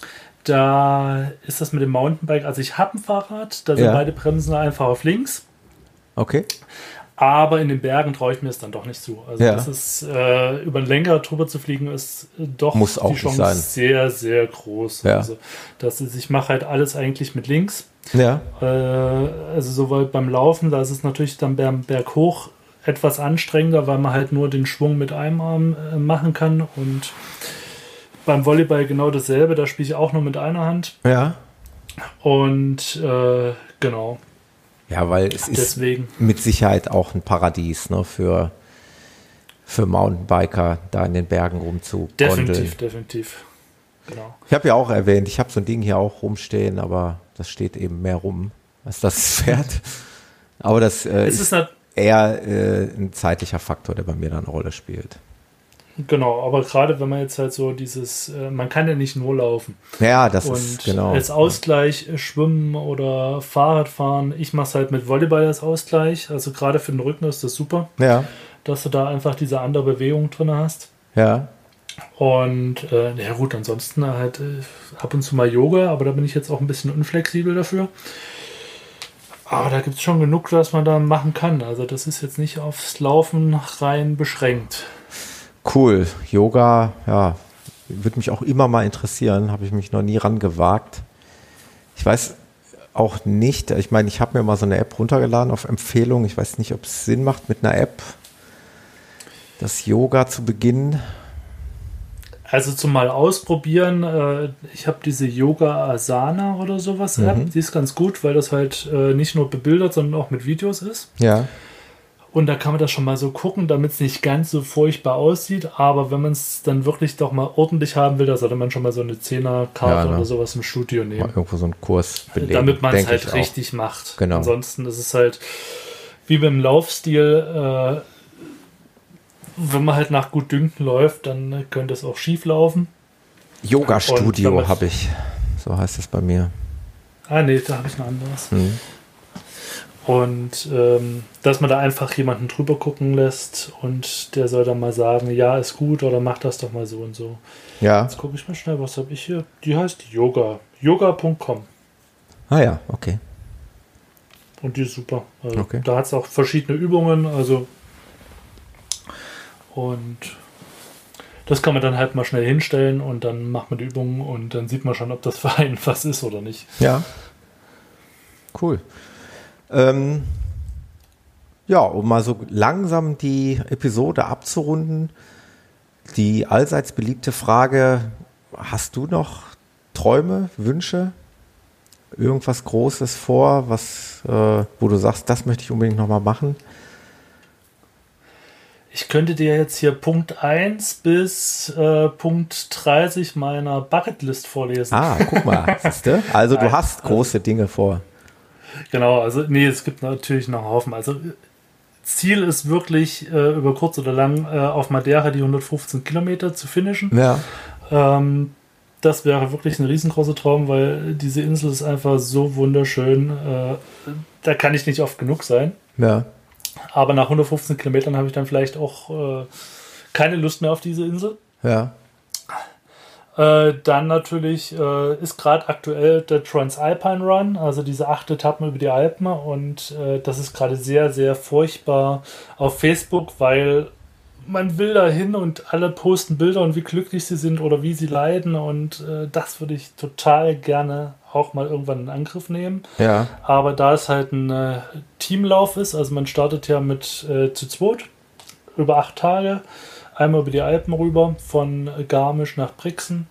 [SPEAKER 2] da ist das mit dem Mountainbike. Also ich habe ein Fahrrad, da sind ja. beide Bremsen einfach auf links.
[SPEAKER 1] Okay.
[SPEAKER 2] Aber in den Bergen traue ich mir es dann doch nicht zu. Also ja. das ist äh, über ein länger drüber zu fliegen, ist doch
[SPEAKER 1] Muss die
[SPEAKER 2] Chance sehr, sehr groß.
[SPEAKER 1] Ja.
[SPEAKER 2] Also das ist, ich mache halt alles eigentlich mit links.
[SPEAKER 1] Ja.
[SPEAKER 2] Äh, also sowohl beim Laufen, da ist es natürlich dann beim Berg hoch etwas anstrengender, weil man halt nur den Schwung mit einem Arm äh, machen kann. Und beim Volleyball genau dasselbe, da spiele ich auch nur mit einer Hand.
[SPEAKER 1] Ja.
[SPEAKER 2] Und äh, genau.
[SPEAKER 1] Ja, weil es
[SPEAKER 2] Deswegen.
[SPEAKER 1] ist mit Sicherheit auch ein Paradies ne, für, für Mountainbiker, da in den Bergen rumzugondeln.
[SPEAKER 2] Definitiv, definitiv.
[SPEAKER 1] Genau. Ich habe ja auch erwähnt, ich habe so ein Ding hier auch rumstehen, aber das steht eben mehr rum als das Pferd. Aber das äh,
[SPEAKER 2] ist, ist
[SPEAKER 1] eher äh, ein zeitlicher Faktor, der bei mir dann eine Rolle spielt.
[SPEAKER 2] Genau, aber gerade wenn man jetzt halt so dieses, äh, man kann ja nicht nur laufen.
[SPEAKER 1] Ja, das
[SPEAKER 2] und
[SPEAKER 1] ist genau.
[SPEAKER 2] Als Ausgleich äh, Schwimmen oder Fahrradfahren. Ich mache es halt mit Volleyball als Ausgleich. Also gerade für den Rücken ist das super.
[SPEAKER 1] Ja.
[SPEAKER 2] Dass du da einfach diese andere Bewegung drin hast.
[SPEAKER 1] Ja.
[SPEAKER 2] Und äh, ja gut, ansonsten halt äh, ab und zu mal Yoga, aber da bin ich jetzt auch ein bisschen unflexibel dafür. Aber da gibt es schon genug, was man da machen kann. Also das ist jetzt nicht aufs Laufen rein beschränkt.
[SPEAKER 1] Cool. Yoga, ja, würde mich auch immer mal interessieren. Habe ich mich noch nie ran gewagt. Ich weiß auch nicht, ich meine, ich habe mir mal so eine App runtergeladen auf Empfehlung. Ich weiß nicht, ob es Sinn macht, mit einer App das Yoga zu beginnen.
[SPEAKER 2] Also zum mal ausprobieren, äh, ich habe diese Yoga Asana oder sowas App, mhm. die ist ganz gut, weil das halt äh, nicht nur bebildert, sondern auch mit Videos ist.
[SPEAKER 1] Ja.
[SPEAKER 2] Und da kann man das schon mal so gucken, damit es nicht ganz so furchtbar aussieht. Aber wenn man es dann wirklich doch mal ordentlich haben will, da sollte man schon mal so eine Zehnerkarte ja, ne? oder sowas im Studio nehmen. Mal
[SPEAKER 1] irgendwo so einen Kurs
[SPEAKER 2] belegen, Damit man es halt richtig auch. macht.
[SPEAKER 1] Genau.
[SPEAKER 2] Ansonsten ist es halt wie beim Laufstil, äh, wenn man halt nach gut Dünken läuft, dann könnte es auch schief laufen.
[SPEAKER 1] Yoga-Studio habe ich. So heißt es bei mir.
[SPEAKER 2] Ah, nee, da habe ich ein anderes. Hm. Und ähm, dass man da einfach jemanden drüber gucken lässt und der soll dann mal sagen, ja, ist gut oder mach das doch mal so und so.
[SPEAKER 1] Ja.
[SPEAKER 2] Jetzt gucke ich mal schnell, was habe ich hier? Die heißt Yoga. Yoga.com.
[SPEAKER 1] Ah ja, okay.
[SPEAKER 2] Und die ist super. Also
[SPEAKER 1] okay.
[SPEAKER 2] Da hat es auch verschiedene Übungen, also und das kann man dann halt mal schnell hinstellen und dann macht man die Übungen und dann sieht man schon, ob das für einen was ist oder nicht.
[SPEAKER 1] Ja. Cool. Ähm, ja, um mal so langsam die Episode abzurunden, die allseits beliebte Frage, hast du noch Träume, Wünsche, irgendwas Großes vor, was, äh, wo du sagst, das möchte ich unbedingt nochmal machen?
[SPEAKER 2] Ich könnte dir jetzt hier Punkt 1 bis äh, Punkt 30 meiner Bucketlist vorlesen.
[SPEAKER 1] Ah, guck mal, siehst du? Also du hast große Dinge vor.
[SPEAKER 2] Genau, also nee, es gibt natürlich noch einen Haufen. Also Ziel ist wirklich äh, über kurz oder lang äh, auf Madeira die 115 Kilometer zu finishen.
[SPEAKER 1] Ja.
[SPEAKER 2] Ähm, das wäre wirklich ein riesengroßer Traum, weil diese Insel ist einfach so wunderschön. Äh, da kann ich nicht oft genug sein.
[SPEAKER 1] Ja.
[SPEAKER 2] Aber nach 115 Kilometern habe ich dann vielleicht auch äh, keine Lust mehr auf diese Insel.
[SPEAKER 1] Ja.
[SPEAKER 2] Äh, dann natürlich äh, ist gerade aktuell der Transalpine Run, also diese acht Etappen über die Alpen. Und äh, das ist gerade sehr, sehr furchtbar auf Facebook, weil man will da hin und alle posten Bilder und wie glücklich sie sind oder wie sie leiden. Und äh, das würde ich total gerne auch mal irgendwann in Angriff nehmen.
[SPEAKER 1] Ja.
[SPEAKER 2] Aber da es halt ein äh, Teamlauf ist, also man startet ja mit zu zweit über acht Tage, einmal über die Alpen rüber, von Garmisch nach Brixen.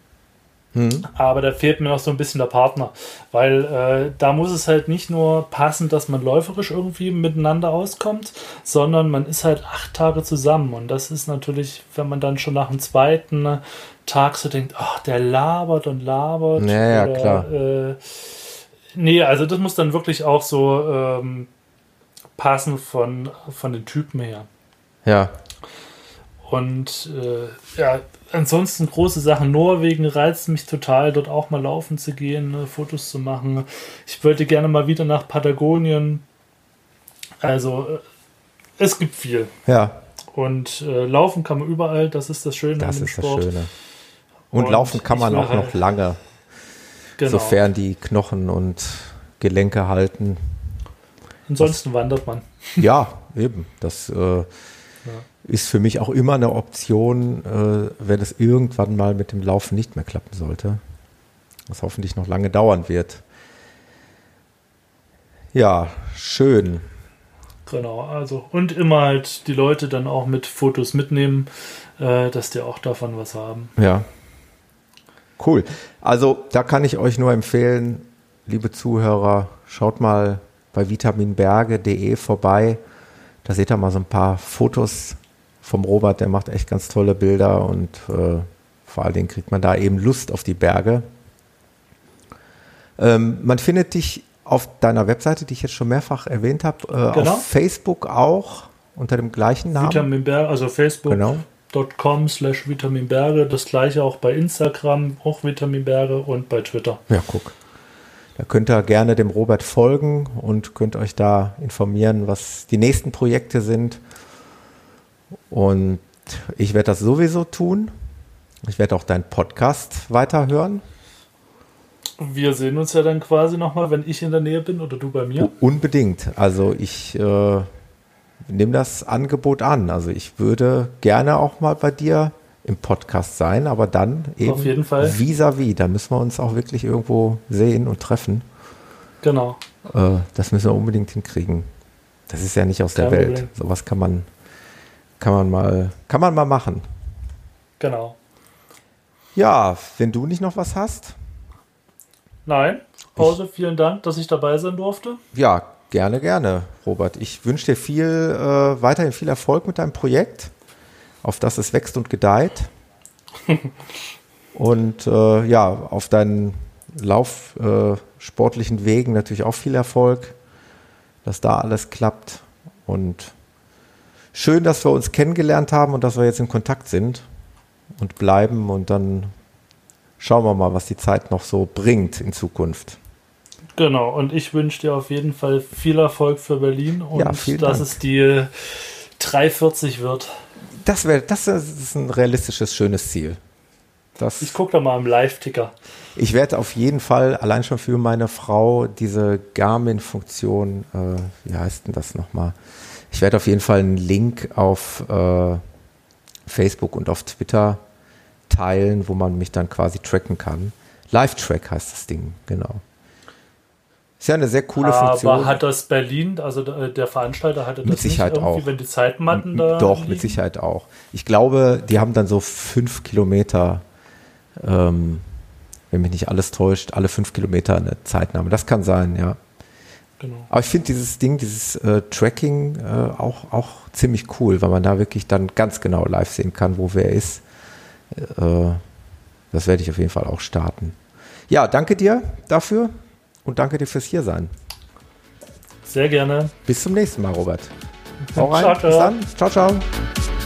[SPEAKER 1] Hm.
[SPEAKER 2] Aber da fehlt mir noch so ein bisschen der Partner, weil äh, da muss es halt nicht nur passen, dass man läuferisch irgendwie miteinander auskommt, sondern man ist halt acht Tage zusammen und das ist natürlich, wenn man dann schon nach dem zweiten Tag so denkt, ach, der labert und labert.
[SPEAKER 1] Ja, ja, klar.
[SPEAKER 2] Äh, nee, also das muss dann wirklich auch so ähm, passen von, von den Typen her.
[SPEAKER 1] Ja.
[SPEAKER 2] Und äh, ja, ansonsten große Sachen. Norwegen reizt mich total, dort auch mal laufen zu gehen, ne, Fotos zu machen. Ich wollte gerne mal wieder nach Patagonien. Also äh, es gibt viel.
[SPEAKER 1] Ja.
[SPEAKER 2] Und äh, laufen kann man überall, das ist das Schöne
[SPEAKER 1] Das
[SPEAKER 2] an dem
[SPEAKER 1] ist das
[SPEAKER 2] Sport.
[SPEAKER 1] Schöne. Und,
[SPEAKER 2] Und
[SPEAKER 1] laufen kann man auch noch lange,
[SPEAKER 2] Genau.
[SPEAKER 1] sofern die Knochen und Gelenke halten.
[SPEAKER 2] Ansonsten wandert man.
[SPEAKER 1] Ja, eben. Das äh, ist für mich auch immer eine Option, äh, wenn es irgendwann mal mit dem Laufen nicht mehr klappen sollte. Was hoffentlich noch lange dauern wird. Ja, schön.
[SPEAKER 2] Genau, also und immer halt die Leute dann auch mit Fotos mitnehmen, äh, dass die auch davon was haben.
[SPEAKER 1] Ja. Cool. Also da kann ich euch nur empfehlen, liebe Zuhörer, schaut mal bei vitaminberge.de vorbei. Da seht ihr mal so ein paar Fotos vom Robert, der macht echt ganz tolle Bilder und äh, vor allen Dingen kriegt man da eben Lust auf die Berge. Ähm, man findet dich auf deiner Webseite, die ich jetzt schon mehrfach erwähnt habe, äh,
[SPEAKER 2] Genau.
[SPEAKER 1] auf Facebook auch unter dem gleichen Namen.
[SPEAKER 2] Vitaminberge, also
[SPEAKER 1] Genau.
[SPEAKER 2] facebook.com slash Vitaminberge, das gleiche auch bei Instagram, auch Vitaminberge und bei Twitter.
[SPEAKER 1] Ja, guck. Da könnt ihr gerne dem Robert folgen und könnt euch da informieren, was die nächsten Projekte sind. Und ich werde das sowieso tun. Ich werde auch deinen Podcast weiterhören.
[SPEAKER 2] Wir sehen uns ja dann quasi nochmal, wenn ich in der Nähe bin oder du bei mir.
[SPEAKER 1] Unbedingt. Also ich äh, nehme das Angebot an. Also ich würde gerne auch mal bei dir im Podcast sein, aber dann eben
[SPEAKER 2] Auf jeden Fall.
[SPEAKER 1] vis-à-vis. Da müssen wir uns auch wirklich irgendwo sehen und treffen.
[SPEAKER 2] Genau.
[SPEAKER 1] Äh, das müssen wir unbedingt hinkriegen. Das ist ja nicht aus der
[SPEAKER 2] Kein
[SPEAKER 1] Welt.
[SPEAKER 2] Problem.
[SPEAKER 1] Sowas kann man, kann man mal, kann man mal machen.
[SPEAKER 2] Genau.
[SPEAKER 1] Ja, wenn du nicht noch was hast,
[SPEAKER 2] Nein, Pause, vielen Dank, dass ich dabei sein durfte.
[SPEAKER 1] ja, gerne, gerne, Robert. Ich wünsche dir viel, äh, weiterhin viel Erfolg mit deinem Projekt, auf das es wächst und gedeiht. und äh, ja, auf deinen Lauf, äh, Wegen natürlich auch viel Erfolg, dass da alles klappt. Und schön, dass wir uns kennengelernt haben und dass wir jetzt in Kontakt sind und bleiben. Und dann schauen wir mal, was die Zeit noch so bringt in Zukunft.
[SPEAKER 2] Genau, und ich wünsche dir auf jeden Fall viel Erfolg für Berlin und
[SPEAKER 1] Ja,
[SPEAKER 2] dass
[SPEAKER 1] Dank.
[SPEAKER 2] es die 340 wird.
[SPEAKER 1] Das wäre, das ist ein realistisches, schönes Ziel. Das,
[SPEAKER 2] Ich gucke da mal im Live-Ticker.
[SPEAKER 1] ich werde auf jeden Fall allein schon für meine Frau diese Garmin-Funktion, äh, wie heißt denn das nochmal? Ich werde auf jeden Fall einen Link auf äh, Facebook und auf Twitter teilen, wo man mich dann quasi tracken kann. Live-Track heißt das Ding, genau. Ist ja eine sehr coole Funktion.
[SPEAKER 2] Aber hat das Berlin, also der der Veranstalter hatte das
[SPEAKER 1] Mit Sicherheit
[SPEAKER 2] nicht irgendwie,
[SPEAKER 1] auch.
[SPEAKER 2] wenn die Zeitmatten da
[SPEAKER 1] Doch,
[SPEAKER 2] liegen?
[SPEAKER 1] mit Sicherheit auch. Ich glaube, die haben dann so fünf Kilometer, ähm, wenn mich nicht alles täuscht, alle fünf Kilometer eine Zeitnahme. Das kann sein, ja.
[SPEAKER 2] Genau.
[SPEAKER 1] Aber ich finde dieses Ding, dieses äh, Tracking äh, auch, auch ziemlich cool, weil man da wirklich dann ganz genau live sehen kann, wo wer ist. Äh, das werde ich auf jeden Fall auch starten. Ja, danke dir dafür und danke dir fürs Hiersein.
[SPEAKER 2] Sehr gerne.
[SPEAKER 1] Bis zum nächsten Mal, Robert. Hau rein. Ciao, ciao. Bis dann. Ciao, ciao.